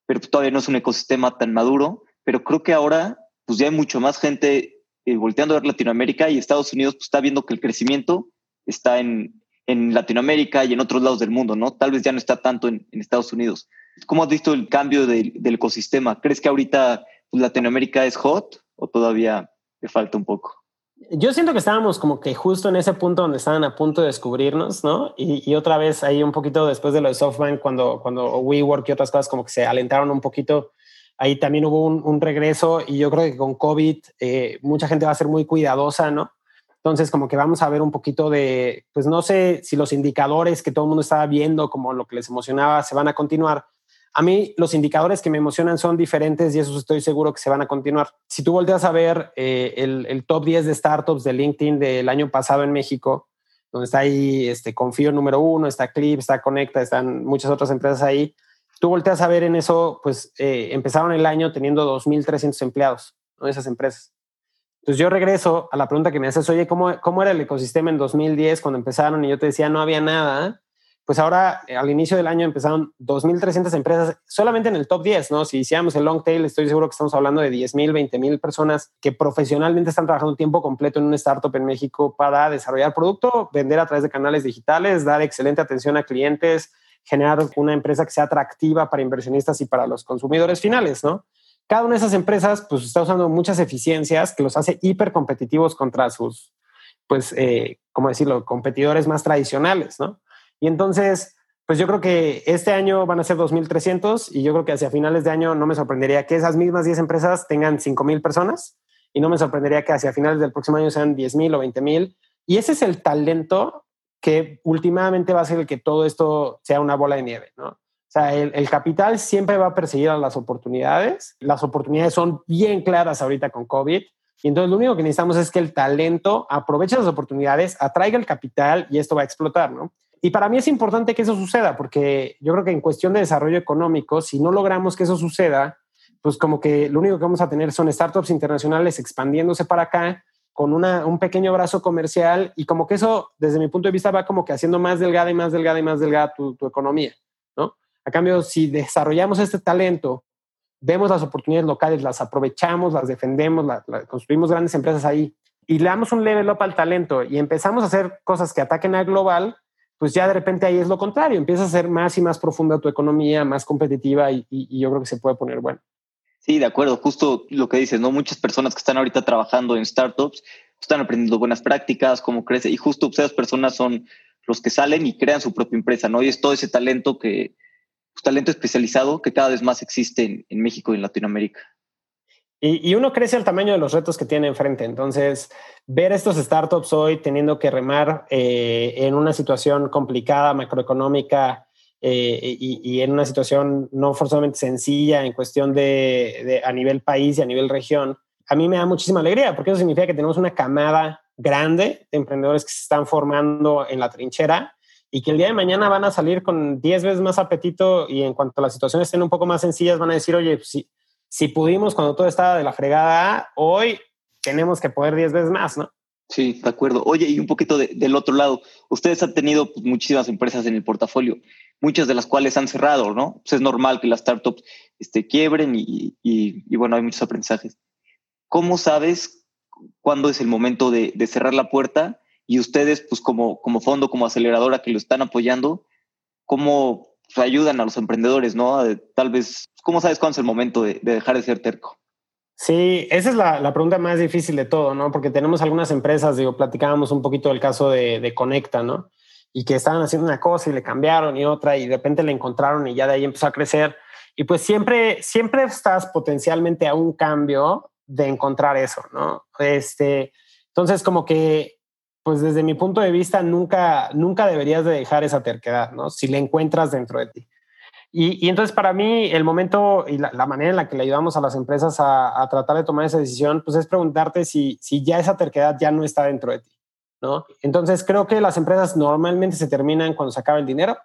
[SPEAKER 3] pero pues, todavía no es un ecosistema tan maduro. Pero creo que ahora pues ya hay mucho más gente eh, volteando a ver Latinoamérica y Estados Unidos pues, está viendo que el crecimiento está en, en Latinoamérica y en otros lados del mundo, ¿no? Tal vez ya no está tanto en, Estados Unidos. ¿Cómo has visto el cambio de, del ecosistema? ¿Crees que ahorita pues, Latinoamérica es hot o todavía le falta un poco?
[SPEAKER 1] Yo siento que estábamos como que justo en ese punto donde estaban a punto de descubrirnos, ¿no? Y, otra vez ahí un poquito después de lo de SoftBank, cuando, cuando WeWork y otras cosas como que se alentaron un poquito, ahí también hubo un, un regreso y yo creo que con COVID eh, mucha gente va a ser muy cuidadosa, ¿no? Entonces como que vamos a ver un poquito de, pues no sé si los indicadores que todo el mundo estaba viendo como lo que les emocionaba se van a continuar, a mí los indicadores que me emocionan son diferentes y eso estoy seguro que se van a continuar. Si tú volteas a ver eh, el, el, top 10 de startups de LinkedIn del año pasado en México, donde está ahí este, Confío número uno, está Clip, está Conecta, están muchas otras empresas ahí, tú volteas a ver en eso, pues eh, empezaron el año teniendo 2.300 empleados, ¿no? esas empresas. Entonces yo regreso a la pregunta que me haces, oye, ¿cómo, ¿cómo era el ecosistema en 2010 cuando empezaron? Y yo te decía, no había nada pues ahora eh, al inicio del año empezaron 2.300 empresas solamente en el top 10, ¿no? Si hiciéramos el long tail, estoy seguro que estamos hablando de 10.000, 20.000 personas que profesionalmente están trabajando tiempo completo en un startup en México para desarrollar producto, vender a través de canales digitales, dar excelente atención a clientes, generar una empresa que sea atractiva para inversionistas y para los consumidores finales, ¿no? Cada una de esas empresas pues está usando muchas eficiencias que los hace hiper competitivos contra sus, pues, eh, ¿cómo decirlo?, competidores más tradicionales, ¿no? Y entonces, pues yo creo que este año van a ser 2.300 y yo creo que hacia finales de año no me sorprendería que esas mismas 10 empresas tengan 5.000 personas y no me sorprendería que hacia finales del próximo año sean 10.000 o 20.000. Y ese es el talento que últimamente va a ser el que todo esto sea una bola de nieve, ¿no? O sea, el, el, capital siempre va a perseguir a las oportunidades. Las oportunidades son bien claras ahorita con COVID. Y entonces lo único que necesitamos es que el talento aproveche las oportunidades, atraiga el capital y esto va a explotar, ¿no? Y para mí es importante que eso suceda, porque yo creo que en cuestión de desarrollo económico, si no logramos que eso suceda, pues como que lo único que vamos a tener son startups internacionales expandiéndose para acá con una, un pequeño brazo comercial y como que eso, desde mi punto de vista, va como que haciendo más delgada y más delgada y más delgada tu, tu economía, ¿no? A cambio, si desarrollamos este talento, vemos las oportunidades locales, las aprovechamos, las defendemos, construimos grandes empresas ahí y le damos un level up al talento y empezamos a hacer cosas que ataquen al global, pues ya de repente ahí es lo contrario, empieza a ser más y más profunda tu economía, más competitiva y, yo creo que se puede poner bueno.
[SPEAKER 3] Sí, de acuerdo, justo lo que dices, ¿no? Muchas personas que están ahorita trabajando en startups están aprendiendo buenas prácticas, cómo crece, y justo esas personas son los que salen y crean su propia empresa, ¿no? Y es todo ese talento que, pues, talento especializado que cada vez más existe en, en México y en Latinoamérica.
[SPEAKER 1] Y, uno crece al tamaño de los retos que tiene enfrente. Entonces, ver estos startups hoy teniendo que remar eh, en una situación complicada macroeconómica eh, y, en una situación no forzosamente sencilla en cuestión de, a nivel país y a nivel región, a mí me da muchísima alegría porque eso significa que tenemos una camada grande de emprendedores que se están formando en la trinchera y que el día de mañana van a salir con 10 veces más apetito y en cuanto las situaciones estén un poco más sencillas van a decir, oye, pues, sí si pudimos cuando todo estaba de la fregada, hoy tenemos que poder 10 veces más, ¿no?
[SPEAKER 3] Sí, de acuerdo. Oye, y un poquito del otro lado, ustedes han tenido pues, muchísimas empresas en el portafolio, muchas de las cuales han cerrado, ¿no? Pues es normal que las startups este, quiebren y, y, bueno, hay muchos aprendizajes. ¿Cómo sabes cuándo es el momento de, de, cerrar la puerta? Y ustedes, pues como, como fondo, como aceleradora que lo están apoyando, ¿cómo ayudan a los emprendedores, ¿no? tal vez, ¿cómo sabes cuándo es el momento de, dejar de ser terco?
[SPEAKER 1] Sí, esa es la, pregunta más difícil de todo, ¿no? Porque tenemos algunas empresas, digo, platicábamos un poquito del caso de, Conecta, ¿no? Y que estaban haciendo una cosa y le cambiaron y otra y de repente le encontraron y ya de ahí empezó a crecer. Y pues siempre, siempre estás potencialmente a un cambio de encontrar eso, ¿no? Este, entonces como que pues desde mi punto de vista nunca, nunca deberías de dejar esa terquedad, ¿no? Si la encuentras dentro de ti. Y, entonces para mí el momento y la, manera en la que le ayudamos a las empresas a, tratar de tomar esa decisión, pues es preguntarte si, si ya esa terquedad ya no está dentro de ti, ¿no? Entonces creo que las empresas normalmente se terminan cuando se acaba el dinero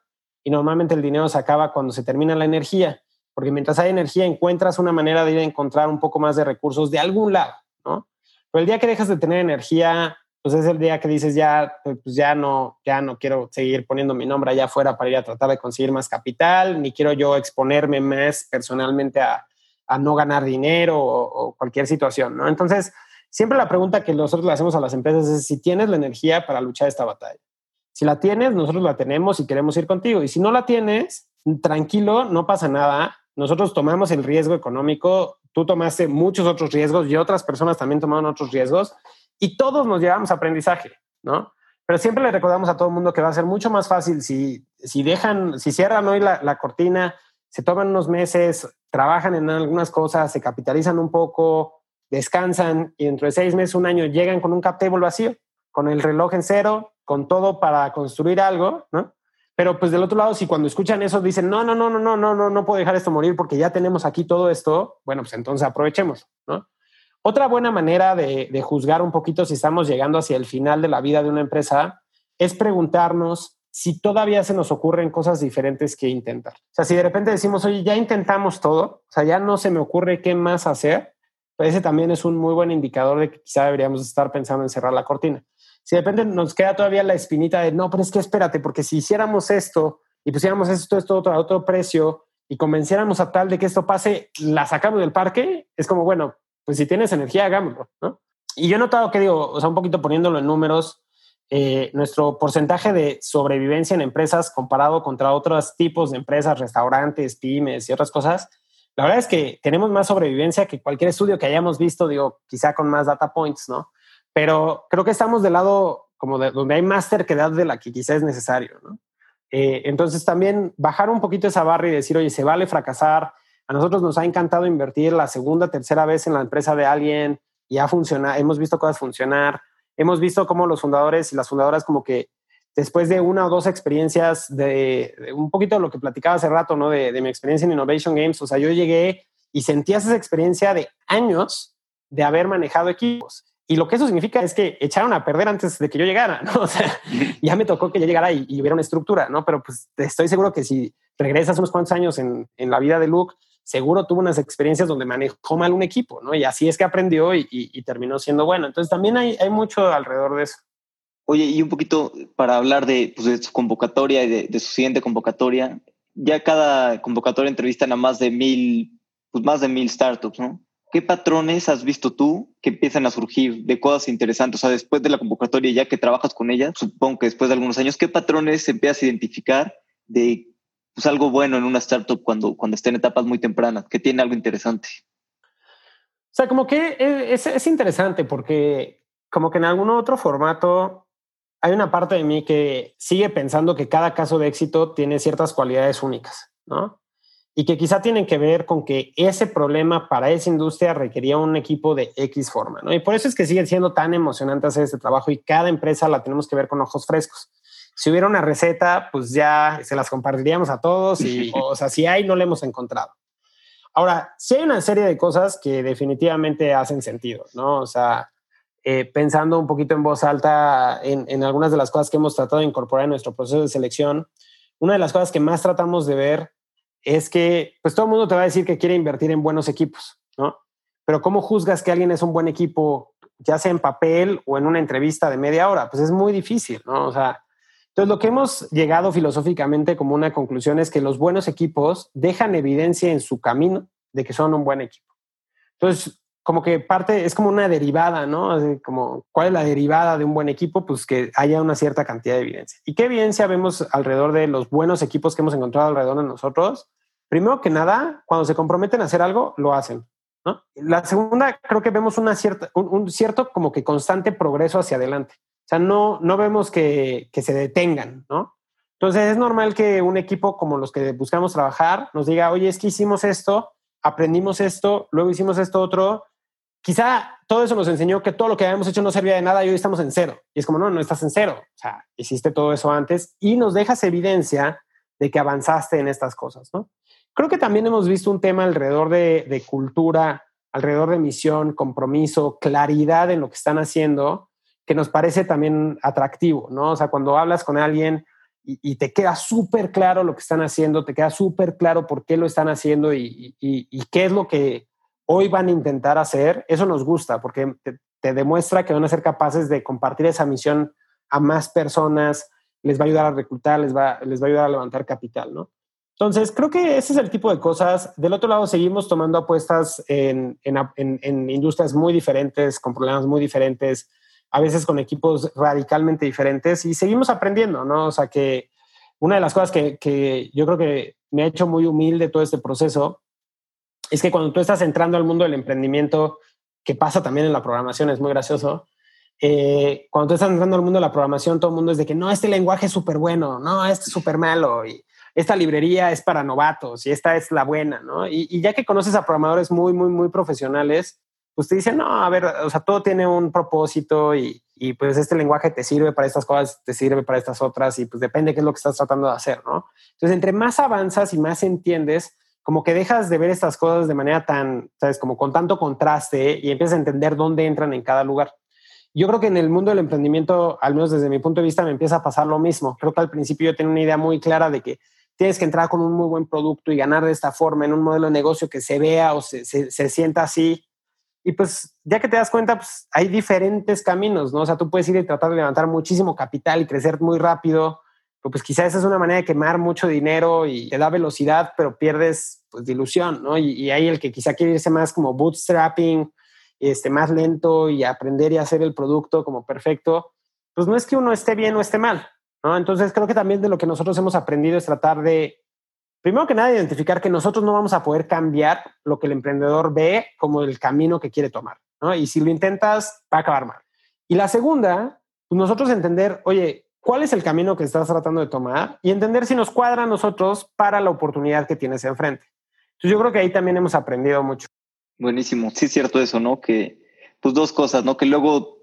[SPEAKER 1] y normalmente el dinero se acaba cuando se termina la energía, porque mientras hay energía encuentras una manera de ir a encontrar un poco más de recursos de algún lado, ¿no? Pero el día que dejas de tener energía, pues es el día que dices ya, pues, pues ya no, ya no quiero seguir poniendo mi nombre allá afuera para ir a tratar de conseguir más capital, ni quiero yo exponerme más personalmente a, a no ganar dinero o, cualquier situación, ¿no? Entonces, siempre la pregunta que nosotros le hacemos a las empresas es si tienes la energía para luchar esta batalla. Si la tienes, nosotros la tenemos y queremos ir contigo. Y si no la tienes, tranquilo, no pasa nada. Nosotros tomamos el riesgo económico, tú tomaste muchos otros riesgos y otras personas también tomaron otros riesgos y todos nos llevamos aprendizaje, ¿no? Pero siempre le recordamos a todo el mundo que va a ser mucho más fácil si, si dejan, si cierran hoy la, la cortina, se toman unos meses, trabajan en algunas cosas, se capitalizan un poco, descansan y dentro de seis meses, un año, llegan con un cap table vacío, con el reloj en cero, con todo para construir algo, ¿no? Pero pues del otro lado, si cuando escuchan eso dicen, no, no, no, no, no, no, no, no puedo dejar esto morir porque ya tenemos aquí todo esto, bueno, pues entonces aprovechemos, ¿no? Otra buena manera de, juzgar un poquito si estamos llegando hacia el final de la vida de una empresa es preguntarnos si todavía se nos ocurren cosas diferentes que intentar. O sea, si de repente decimos, oye, ya intentamos todo, o sea, ya no se me ocurre qué más hacer, pues ese también es un muy buen indicador de que quizá deberíamos estar pensando en cerrar la cortina. Si de repente nos queda todavía la espinita de, no, pero es que espérate, porque si hiciéramos esto y pusiéramos esto, esto, otro, a otro precio y convenciéramos a tal de que esto pase, la sacamos del parque, es como, bueno, pues si tienes energía, hagámoslo, ¿no? Y yo he notado que digo, o sea, un poquito poniéndolo en números, eh, nuestro porcentaje de sobrevivencia en empresas comparado contra otros tipos de empresas, restaurantes, pymes y otras cosas, la verdad es que tenemos más sobrevivencia que cualquier estudio que hayamos visto, digo, quizá con más data points, ¿no? Pero creo que estamos del lado como de donde hay más terquedad de la que quizá es necesario, ¿no? Eh, entonces también bajar un poquito esa barra y decir, oye, se vale fracasar, a nosotros nos ha encantado invertir la segunda, tercera vez en la empresa de alguien y ha funcionado, hemos visto cosas funcionar, hemos visto cómo los fundadores y las fundadoras como que después de una o dos experiencias de, un poquito de lo que platicaba hace rato, ¿no? De, mi experiencia en Innovation Games, o sea, yo llegué y sentía esa experiencia de años de haber manejado equipos. Y lo que eso significa es que echaron a perder antes de que yo llegara, ¿no? [LAUGHS] O sea, ya me tocó que yo llegara y, hubiera una estructura, ¿no? Pero pues estoy seguro que si regresas unos cuantos años en, en la vida de Luke, seguro tuvo unas experiencias donde manejó mal un equipo, ¿no? Y así es que aprendió y, y, terminó siendo bueno. Entonces también hay, hay, mucho alrededor de eso.
[SPEAKER 3] Oye, y un poquito para hablar de, pues, de su convocatoria y de, de, su siguiente convocatoria, ya cada convocatoria entrevistan a más de mil, pues más de mil startups, ¿no? ¿Qué patrones has visto tú que empiezan a surgir de cosas interesantes? O sea, después de la convocatoria, ya que trabajas con ellas, supongo que después de algunos años, ¿qué patrones empiezas a identificar de pues, algo bueno en una startup cuando, cuando esté en etapas muy tempranas, que tiene algo interesante?
[SPEAKER 1] O sea, como que es, es interesante porque como que en algún otro formato hay una parte de mí que sigue pensando que cada caso de éxito tiene ciertas cualidades únicas, ¿no? y que quizá tienen que ver con que ese problema para esa industria requería un equipo de X forma, ¿no? Y por eso es que sigue siendo tan emocionante hacer este trabajo y cada empresa la tenemos que ver con ojos frescos. Si hubiera una receta, pues ya se las compartiríamos a todos y, [LAUGHS] o sea, si hay, no la hemos encontrado. Ahora, sí hay una serie de cosas que definitivamente hacen sentido, ¿no? O sea, eh, pensando un poquito en voz alta en, en algunas de las cosas que hemos tratado de incorporar en nuestro proceso de selección, una de las cosas que más tratamos de ver es que pues todo el mundo te va a decir que quiere invertir en buenos equipos, ¿no? Pero ¿cómo juzgas que alguien es un buen equipo, ya sea en papel o en una entrevista de media hora? Pues es muy difícil, ¿no? O sea, entonces lo que hemos llegado filosóficamente como una conclusión es que los buenos equipos dejan evidencia en su camino de que son un buen equipo. Entonces, como que parte, es como una derivada, ¿no? como, ¿cuál es la derivada de un buen equipo? Pues que haya una cierta cantidad de evidencia. ¿Y qué evidencia vemos alrededor de los buenos equipos que hemos encontrado alrededor de nosotros? primero que nada, cuando se comprometen a hacer algo, lo hacen. ¿no? La segunda, creo que vemos una cierta, un, cierto como que constante progreso hacia adelante. O sea, no, no vemos que, que se detengan, ¿no? Entonces es normal que un equipo como los que buscamos trabajar nos diga, oye, es que hicimos esto, aprendimos esto, luego hicimos esto otro. Quizá todo eso nos enseñó que todo lo que habíamos hecho no servía de nada y hoy estamos en cero. Y es como, no, no estás en cero. O sea, hiciste todo eso antes y nos dejas evidencia de que avanzaste en estas cosas, ¿no? Creo que también hemos visto un tema alrededor de, cultura, alrededor de misión, compromiso, claridad en lo que están haciendo, que nos parece también atractivo, ¿no? O sea, cuando hablas con alguien y, te queda súper claro lo que están haciendo, te queda súper claro por qué lo están haciendo y, qué es lo que hoy van a intentar hacer, eso nos gusta porque te, demuestra que van a ser capaces de compartir esa misión a más personas, les va a ayudar a reclutar, les va, les va a ayudar a levantar capital, ¿no? Entonces, creo que ese es el tipo de cosas. Del otro lado, seguimos tomando apuestas en, industrias muy diferentes, con problemas muy diferentes, a veces con equipos radicalmente diferentes y seguimos aprendiendo, ¿no? O sea, que una de las cosas que, yo creo que me ha hecho muy humilde todo este proceso es que cuando tú estás entrando al mundo del emprendimiento, que pasa también en la programación, es muy gracioso, eh, cuando tú estás entrando al mundo de la programación, todo el mundo es de que no, este lenguaje es súper bueno, no, este es súper malo. Y, esta librería es para novatos y esta es la buena, ¿no? Y, ya que conoces a programadores muy, muy, muy profesionales, pues te dicen, no, a ver, o sea, todo tiene un propósito y, y, pues este lenguaje te sirve para estas cosas, te sirve para estas otras y pues depende qué es lo que estás tratando de hacer, ¿no? Entonces, entre más avanzas y más entiendes, como que dejas de ver estas cosas de manera tan, sabes, como con tanto contraste y empiezas a entender dónde entran en cada lugar. Yo creo que en el mundo del emprendimiento, al menos desde mi punto de vista, me empieza a pasar lo mismo. Creo que al principio yo tenía una idea muy clara de que tienes que entrar con un muy buen producto y ganar de esta forma en un modelo de negocio que se vea o se, se, sienta así. Y pues ya que te das cuenta, pues hay diferentes caminos, ¿no? O sea, tú puedes ir y tratar de levantar muchísimo capital y crecer muy rápido, pero pues quizás esa es una manera de quemar mucho dinero y te da velocidad, pero pierdes pues dilución, ¿no? Y, y hay el que quizá quiere irse más como bootstrapping, este, más lento y aprender y hacer el producto como perfecto. Pues no es que uno esté bien o esté mal, entonces creo que también de lo que nosotros hemos aprendido es tratar de, primero que nada, identificar que nosotros no vamos a poder cambiar lo que el emprendedor ve como el camino que quiere tomar, Y si lo intentas, va a acabar mal. Y la segunda, pues nosotros entender, oye, ¿cuál es el camino que estás tratando de tomar? Y entender si nos cuadra a nosotros para la oportunidad que tienes enfrente. Entonces yo creo que ahí también hemos aprendido mucho.
[SPEAKER 3] Buenísimo, sí es cierto eso, ¿no? Que pues dos cosas, ¿no? Que luego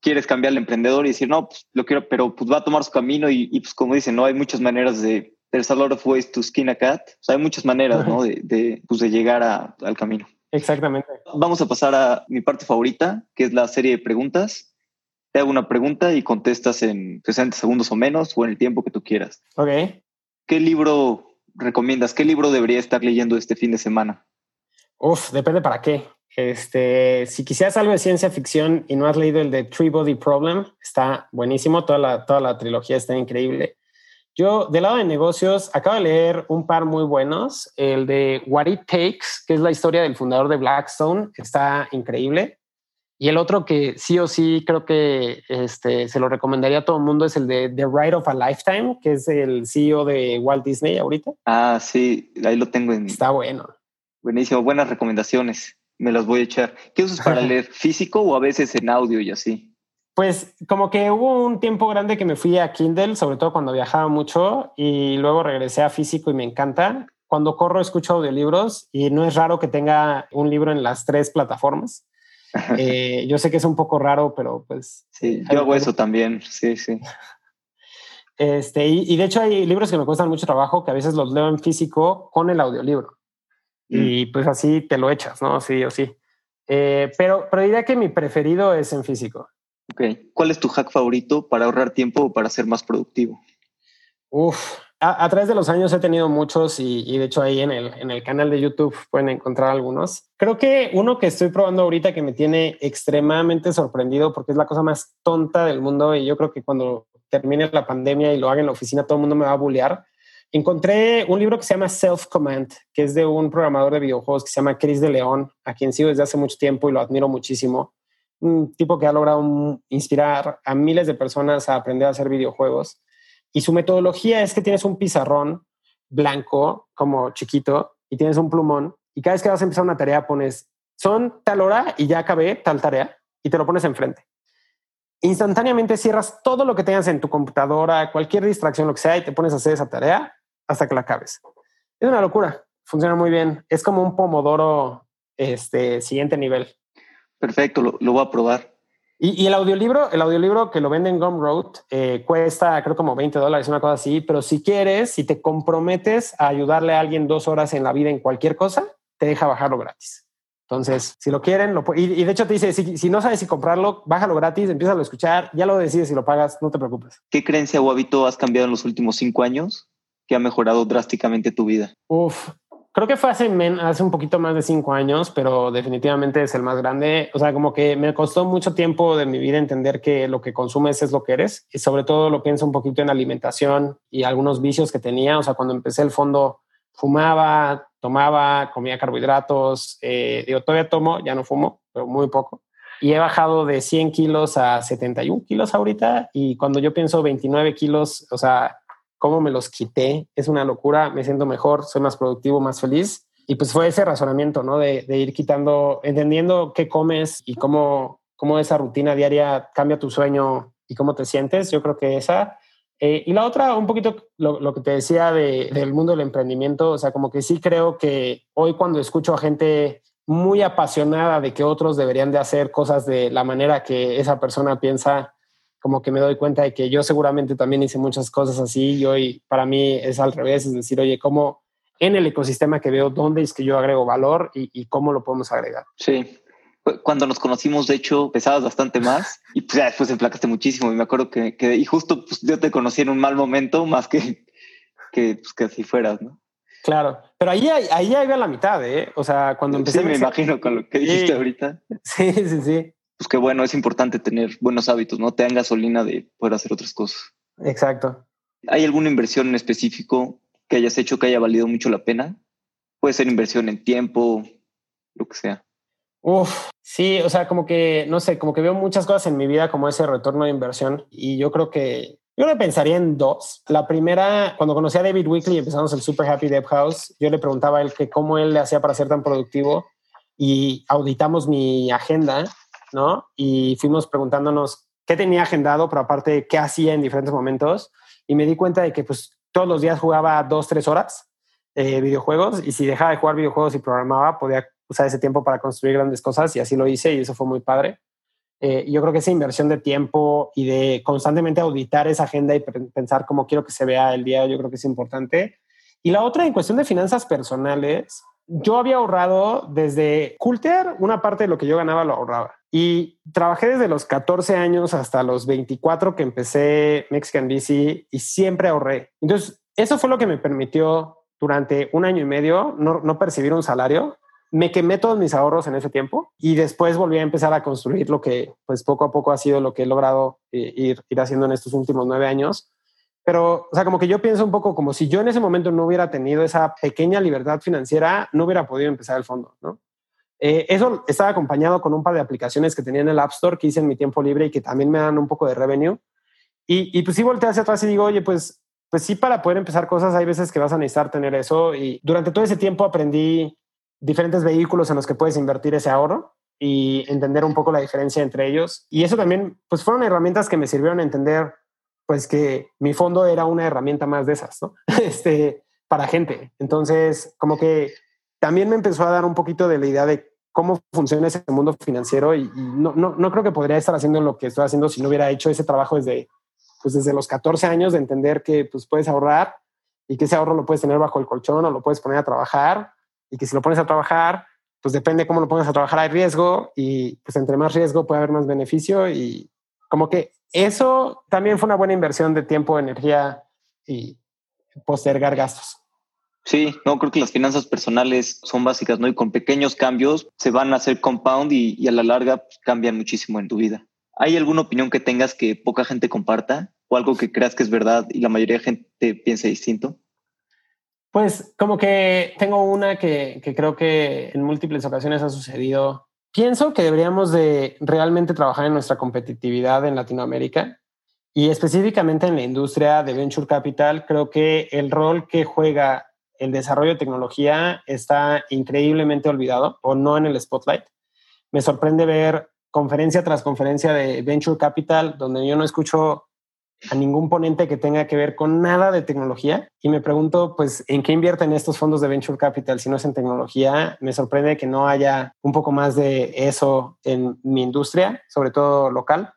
[SPEAKER 3] quieres cambiar al emprendedor y decir, no, pues lo quiero, pero pues va a tomar su camino y, pues como dicen, ¿no? Hay muchas maneras de, there's a lot of ways to skin a cat. O sea, hay muchas maneras, ¿no? De, de, pues, de llegar a, al camino.
[SPEAKER 1] Exactamente.
[SPEAKER 3] Vamos a pasar a mi parte favorita, que es la serie de preguntas. Te hago una pregunta y contestas en 60 segundos o menos o en el tiempo que tú quieras.
[SPEAKER 1] Ok.
[SPEAKER 3] ¿Qué libro recomiendas? ¿Qué libro debería estar leyendo este fin de semana?
[SPEAKER 1] Uf, depende para qué. Este, si quisieras algo de ciencia ficción y no has leído el de Three Body Problem, está buenísimo. Toda la, toda la trilogía está increíble. Yo, del lado de negocios, acabo de leer un par muy buenos. El de What It Takes, que es la historia del fundador de Blackstone, está increíble. Y el otro que sí o sí creo que este, se lo recomendaría a todo el mundo es el de The Ride of a Lifetime, que es el CEO de Walt Disney ahorita.
[SPEAKER 3] Ah, sí, ahí lo tengo en.
[SPEAKER 1] Está bueno.
[SPEAKER 3] Buenísimo, buenas recomendaciones. Me las voy a echar. ¿Qué usas para [LAUGHS] leer? ¿Físico o a veces en audio y así?
[SPEAKER 1] Pues como que hubo un tiempo grande que me fui a Kindle, sobre todo cuando viajaba mucho, y luego regresé a físico y me encanta. Cuando corro escucho audiolibros y no es raro que tenga un libro en las tres plataformas. [LAUGHS] Eh, yo sé que es un poco raro, pero pues...
[SPEAKER 3] Sí, yo hago eso también, sí, sí. [LAUGHS]
[SPEAKER 1] Este, y, de hecho hay libros que me cuestan mucho trabajo, que a veces los leo en físico con el audiolibro. Y mm. pues así te lo echas, ¿no? Sí o sí. Eh, pero, pero diría que mi preferido es en físico.
[SPEAKER 3] Ok. ¿Cuál es tu hack favorito para ahorrar tiempo o para ser más productivo?
[SPEAKER 1] Uf, a, través de los años he tenido muchos y, de hecho ahí en el, en el canal de YouTube pueden encontrar algunos. Creo que uno que estoy probando ahorita que me tiene extremadamente sorprendido porque es la cosa más tonta del mundo y yo creo que cuando termine la pandemia y lo haga en la oficina todo el mundo me va a bullear. Encontré un libro que se llama Self Command, que es de un programador de videojuegos que se llama Chris de León, a quien sigo desde hace mucho tiempo y lo admiro muchísimo un tipo que ha logrado inspirar a miles de personas a aprender a hacer videojuegos. Y su metodología es que tienes un pizarrón blanco, como chiquito, y tienes un plumón, y cada vez que vas a empezar una tarea pones, son tal hora y ya acabé tal tarea, y te lo pones enfrente. Instantáneamente cierras todo lo que tengas en tu computadora, cualquier distracción, lo que sea, y te pones a hacer esa tarea hasta que la acabes. Es una locura, funciona muy bien. Es como un pomodoro este, siguiente nivel.
[SPEAKER 3] Perfecto, lo, voy a probar.
[SPEAKER 1] Y, el audiolibro, el audiolibro que lo venden Gumroad eh, cuesta creo como 20 dólares, una cosa así, pero si quieres, si te comprometes a ayudarle a alguien dos horas en la vida en cualquier cosa, te deja bajarlo gratis. Entonces, si lo quieren, lo, y, y de hecho te dice, si, no sabes si comprarlo, bájalo gratis, empieza a escuchar, ya lo decides si lo pagas, no te preocupes.
[SPEAKER 3] ¿Qué creencia o hábito has cambiado en los últimos cinco años que ha mejorado drásticamente tu vida?
[SPEAKER 1] Uf, Creo que fue hace, hace un poquito más de cinco años, pero definitivamente es el más grande. O sea, como que me costó mucho tiempo de mi vida entender que lo que consumes es lo que eres. Y sobre todo lo pienso un poquito en alimentación y algunos vicios que tenía. O sea, cuando empecé el fondo, fumaba, tomaba, comía carbohidratos. Eh, digo, todavía tomo, ya no fumo, pero muy poco. Y he bajado de 100 kilos a 71 kilos ahorita. Y cuando yo pienso 29 kilos, o sea, cómo me los quité, es una locura, me siento mejor, soy más productivo, más feliz. Y pues fue ese razonamiento, ¿no? De, ir quitando, entendiendo qué comes y cómo, cómo esa rutina diaria cambia tu sueño y cómo te sientes. Yo creo que esa. Eh, y la otra, un poquito lo, que te decía del mundo del emprendimiento, o sea, como que sí creo que hoy cuando escucho a gente muy apasionada de que otros deberían de hacer cosas de la manera que esa persona piensa, como que me doy cuenta de que yo seguramente también hice muchas cosas así y hoy para mí es al revés, es decir, oye, ¿cómo en el ecosistema que veo, dónde es que yo agrego valor y, cómo lo podemos agregar?
[SPEAKER 3] Sí. Cuando nos conocimos, de hecho, pesabas bastante más y pues ya después emplacaste muchísimo. Y me acuerdo que, que y justo pues, yo te conocí en un mal momento, más que que, pues, que así fueras, ¿no?
[SPEAKER 1] Claro, pero ahí, ahí ya iba a la mitad, ¿eh? O sea, cuando empecé...
[SPEAKER 3] Sí, me imagino con lo que dijiste ahorita. [LAUGHS]
[SPEAKER 1] Sí, sí, sí
[SPEAKER 3] pues que bueno, es importante tener buenos hábitos, ¿no? Te dan gasolina de poder hacer otras cosas.
[SPEAKER 1] Exacto.
[SPEAKER 3] ¿Hay alguna inversión en específico que hayas hecho que haya valido mucho la pena? Puede ser inversión en tiempo, lo que sea.
[SPEAKER 1] Uf, sí, o sea, como que, no sé, como que veo muchas cosas en mi vida como ese retorno de inversión y yo creo que yo le pensaría en dos. La primera, cuando conocí a David Weekly y empezamos el Super Happy Dev House, yo le preguntaba a él que cómo él le hacía para ser tan productivo y auditamos mi agenda ¿no? Y fuimos preguntándonos qué tenía agendado, pero aparte qué hacía en diferentes momentos. Y me di cuenta de que pues todos los días jugaba dos, tres horas eh, videojuegos y si dejaba de jugar videojuegos y programaba, podía usar ese tiempo para construir grandes cosas y así lo hice y eso fue muy padre. Eh, yo creo que esa inversión de tiempo y de constantemente auditar esa agenda y pensar cómo quiero que se vea el día, yo creo que es importante. Y la otra, en cuestión de finanzas personales, yo había ahorrado desde Culter, una parte de lo que yo ganaba lo ahorraba. Y trabajé desde los 14 años hasta los 24 que empecé Mexican BC y siempre ahorré. Entonces, eso fue lo que me permitió durante un año y medio no, no percibir un salario. Me quemé todos mis ahorros en ese tiempo y después volví a empezar a construir lo que pues poco a poco ha sido lo que he logrado eh, ir, ir haciendo en estos últimos nueve años pero, o sea, como que yo pienso un poco como si yo en ese momento no hubiera tenido esa pequeña libertad financiera, no hubiera podido empezar el fondo, ¿no? Eh, eso estaba acompañado con un par de aplicaciones que tenía en el App Store que hice en mi tiempo libre y que también me dan un poco de revenue. Y, y pues sí volteé hacia atrás y digo, oye, pues, pues sí, para poder empezar cosas hay veces que vas a necesitar tener eso. Y durante todo ese tiempo aprendí diferentes vehículos en los que puedes invertir ese ahorro y entender un poco la diferencia entre ellos. Y eso también, pues fueron herramientas que me sirvieron a entender pues que mi fondo era una herramienta más de esas, ¿no? [LAUGHS] Este, para gente. Entonces, como que también me empezó a dar un poquito de la idea de cómo funciona ese mundo financiero y, no, no, no, creo que podría estar haciendo lo que estoy haciendo si no hubiera hecho ese trabajo desde, pues desde los 14 años de entender que pues puedes ahorrar y que ese ahorro lo puedes tener bajo el colchón o lo puedes poner a trabajar y que si lo pones a trabajar, pues depende cómo lo pones a trabajar, hay riesgo y pues entre más riesgo puede haber más beneficio y como que eso también fue una buena inversión de tiempo, energía y postergar gastos.
[SPEAKER 3] Sí, no, creo que las finanzas personales son básicas, ¿no? Y con pequeños cambios se van a hacer compound y, a la larga pues, cambian muchísimo en tu vida. ¿Hay alguna opinión que tengas que poca gente comparta o algo que creas que es verdad y la mayoría de gente piense distinto?
[SPEAKER 1] Pues como que tengo una que, que creo que en múltiples ocasiones ha sucedido Pienso que deberíamos de realmente trabajar en nuestra competitividad en Latinoamérica y específicamente en la industria de venture capital. Creo que el rol que juega el desarrollo de tecnología está increíblemente olvidado o no en el spotlight. Me sorprende ver conferencia tras conferencia de venture capital donde yo no escucho a ningún ponente que tenga que ver con nada de tecnología y me pregunto, pues, ¿en qué invierten estos fondos de venture capital si no es en tecnología? Me sorprende que no haya un poco más de eso en mi industria, sobre todo local,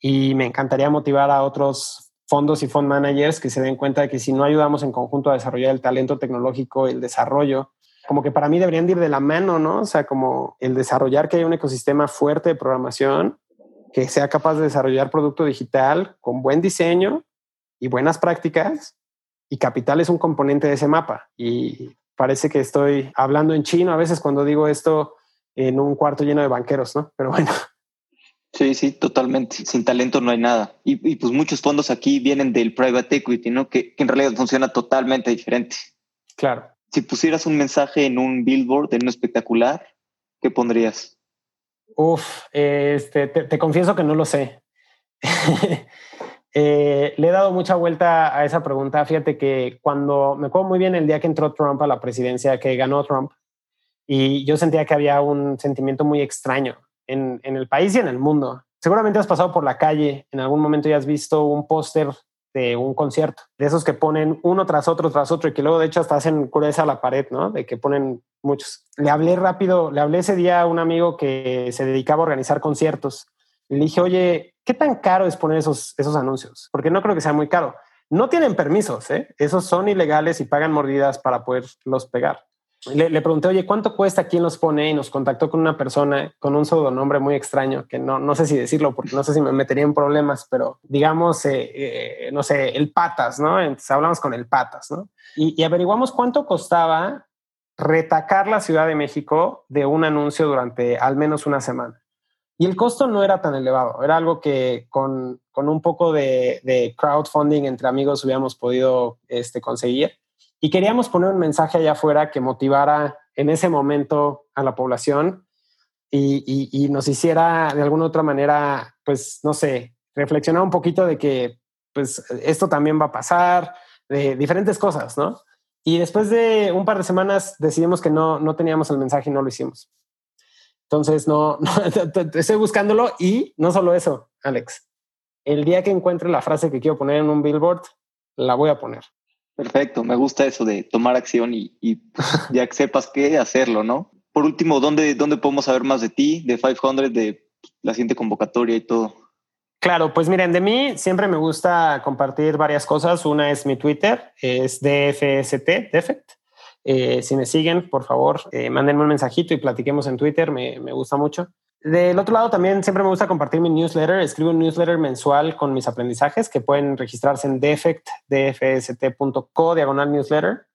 [SPEAKER 1] y me encantaría motivar a otros fondos y fund managers que se den cuenta de que si no ayudamos en conjunto a desarrollar el talento tecnológico, el desarrollo, como que para mí deberían ir de la mano, ¿no? O sea, como el desarrollar que haya un ecosistema fuerte de programación que sea capaz de desarrollar producto digital con buen diseño y buenas prácticas y capital es un componente de ese mapa. Y parece que estoy hablando en chino a veces cuando digo esto en un cuarto lleno de banqueros, ¿no? Pero bueno.
[SPEAKER 3] Sí, sí, totalmente. Sin talento no hay nada. Y, pues muchos fondos aquí vienen del private equity, ¿no? Que, que, en realidad funciona totalmente diferente.
[SPEAKER 1] Claro.
[SPEAKER 3] Si pusieras un mensaje en un billboard, en un espectacular, ¿qué pondrías?
[SPEAKER 1] Uf, este, te, confieso que no lo sé. [LAUGHS] Eh, le he dado mucha vuelta a esa pregunta. Fíjate que cuando me acuerdo muy bien el día que entró Trump a la presidencia, que ganó Trump, y yo sentía que había un sentimiento muy extraño en, en el país y en el mundo. Seguramente has pasado por la calle en algún momento y has visto un póster de un concierto, de esos que ponen uno tras otro, tras otro, y que luego de hecho hasta hacen cureza a la pared, ¿no? De que ponen muchos. Le hablé rápido, le hablé ese día a un amigo que se dedicaba a organizar conciertos. Le dije, oye, ¿qué tan caro es poner esos, esos anuncios? Porque no creo que sea muy caro. No tienen permisos, ¿eh? Esos son ilegales y pagan mordidas para poderlos pegar. Le, le, pregunté, oye, ¿cuánto cuesta? ¿Quién los pone? Y nos contactó con una persona con un sobrenombre muy extraño, que no, no sé si decirlo, porque no sé si me metería en problemas, pero digamos, eh, eh, no sé, el Patas, ¿no? Entonces hablamos con el Patas, ¿no? Y, y, averiguamos cuánto costaba retacar la Ciudad de México de un anuncio durante al menos una semana. Y el costo no era tan elevado, era algo que con, con un poco de, de, crowdfunding entre amigos hubiéramos podido este, conseguir. Y queríamos poner un mensaje allá afuera que motivara en ese momento a la población y, nos hiciera de alguna otra manera, pues, no sé, reflexionar un poquito de que, pues, esto también va a pasar, de diferentes cosas, ¿no? Y después de un par de semanas decidimos que no, no teníamos el mensaje y no lo hicimos. Entonces, no, no [LAUGHS] estoy buscándolo y no solo eso, Alex. El día que encuentre la frase que quiero poner en un billboard, la voy a poner.
[SPEAKER 3] Perfecto, me gusta eso de tomar acción y, y [LAUGHS] ya que sepas qué hacerlo, ¿no? Por último, ¿dónde, ¿dónde podemos saber más de ti, de 500, de la siguiente convocatoria y todo?
[SPEAKER 1] Claro, pues miren, de mí siempre me gusta compartir varias cosas. Una es mi Twitter, es DFST, Defect. Eh, si me siguen, por favor, eh, mándenme un mensajito y platiquemos en Twitter, me, me, gusta mucho. Del otro lado, también siempre me gusta compartir mi newsletter. Escribo un newsletter mensual con mis aprendizajes que pueden registrarse en defect, dfst.co, diagonal newsletter.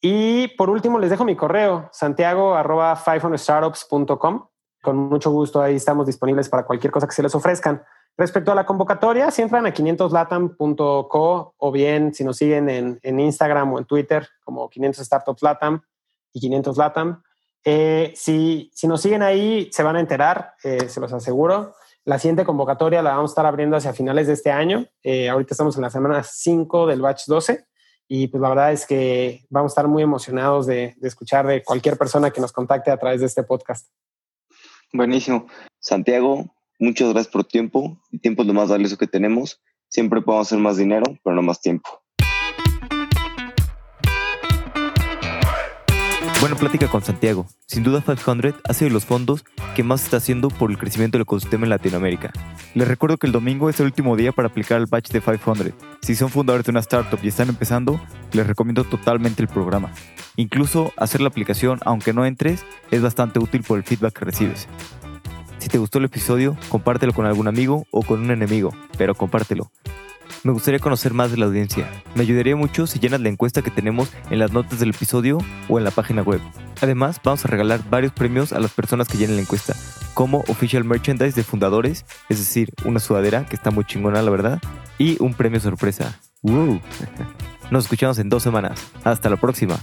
[SPEAKER 1] Y por último, les dejo mi correo, santiago arroba 500startups.com. Con mucho gusto, ahí estamos disponibles para cualquier cosa que se les ofrezcan. Respecto a la convocatoria, si entran a 500latam.co o bien si nos siguen en, en, Instagram o en Twitter como 500 Startups Latam y 500 Latam, eh, si, nos siguen ahí se van a enterar, eh, se los aseguro. La siguiente convocatoria la vamos a estar abriendo hacia finales de este año. Eh, ahorita estamos en la semana 5 del batch 12 y pues la verdad es que vamos a estar muy emocionados de, de escuchar de cualquier persona que nos contacte a través de este podcast.
[SPEAKER 3] Buenísimo. Santiago, Muchas gracias por tu tiempo. El tiempo es lo más valioso que tenemos. Siempre podemos hacer más dinero, pero no más tiempo.
[SPEAKER 2] Buena plática con Santiago. Sin duda 500 ha sido de los fondos que más está haciendo por el crecimiento del ecosistema en Latinoamérica. Les recuerdo que el domingo es el último día para aplicar el batch de 500. Si son fundadores de una startup y están empezando, les recomiendo totalmente el programa. Incluso hacer la aplicación aunque no entres es bastante útil por el feedback que recibes. Si te gustó el episodio, compártelo con algún amigo o con un enemigo, pero compártelo. Me gustaría conocer más de la audiencia. Me ayudaría mucho si llenas la encuesta que tenemos en las notas del episodio o en la página web. Además, vamos a regalar varios premios a las personas que llenen la encuesta, como Official Merchandise de Fundadores, es decir, una sudadera que está muy chingona, la verdad, y un premio sorpresa. ¡Wow! Nos escuchamos en dos semanas. Hasta la próxima.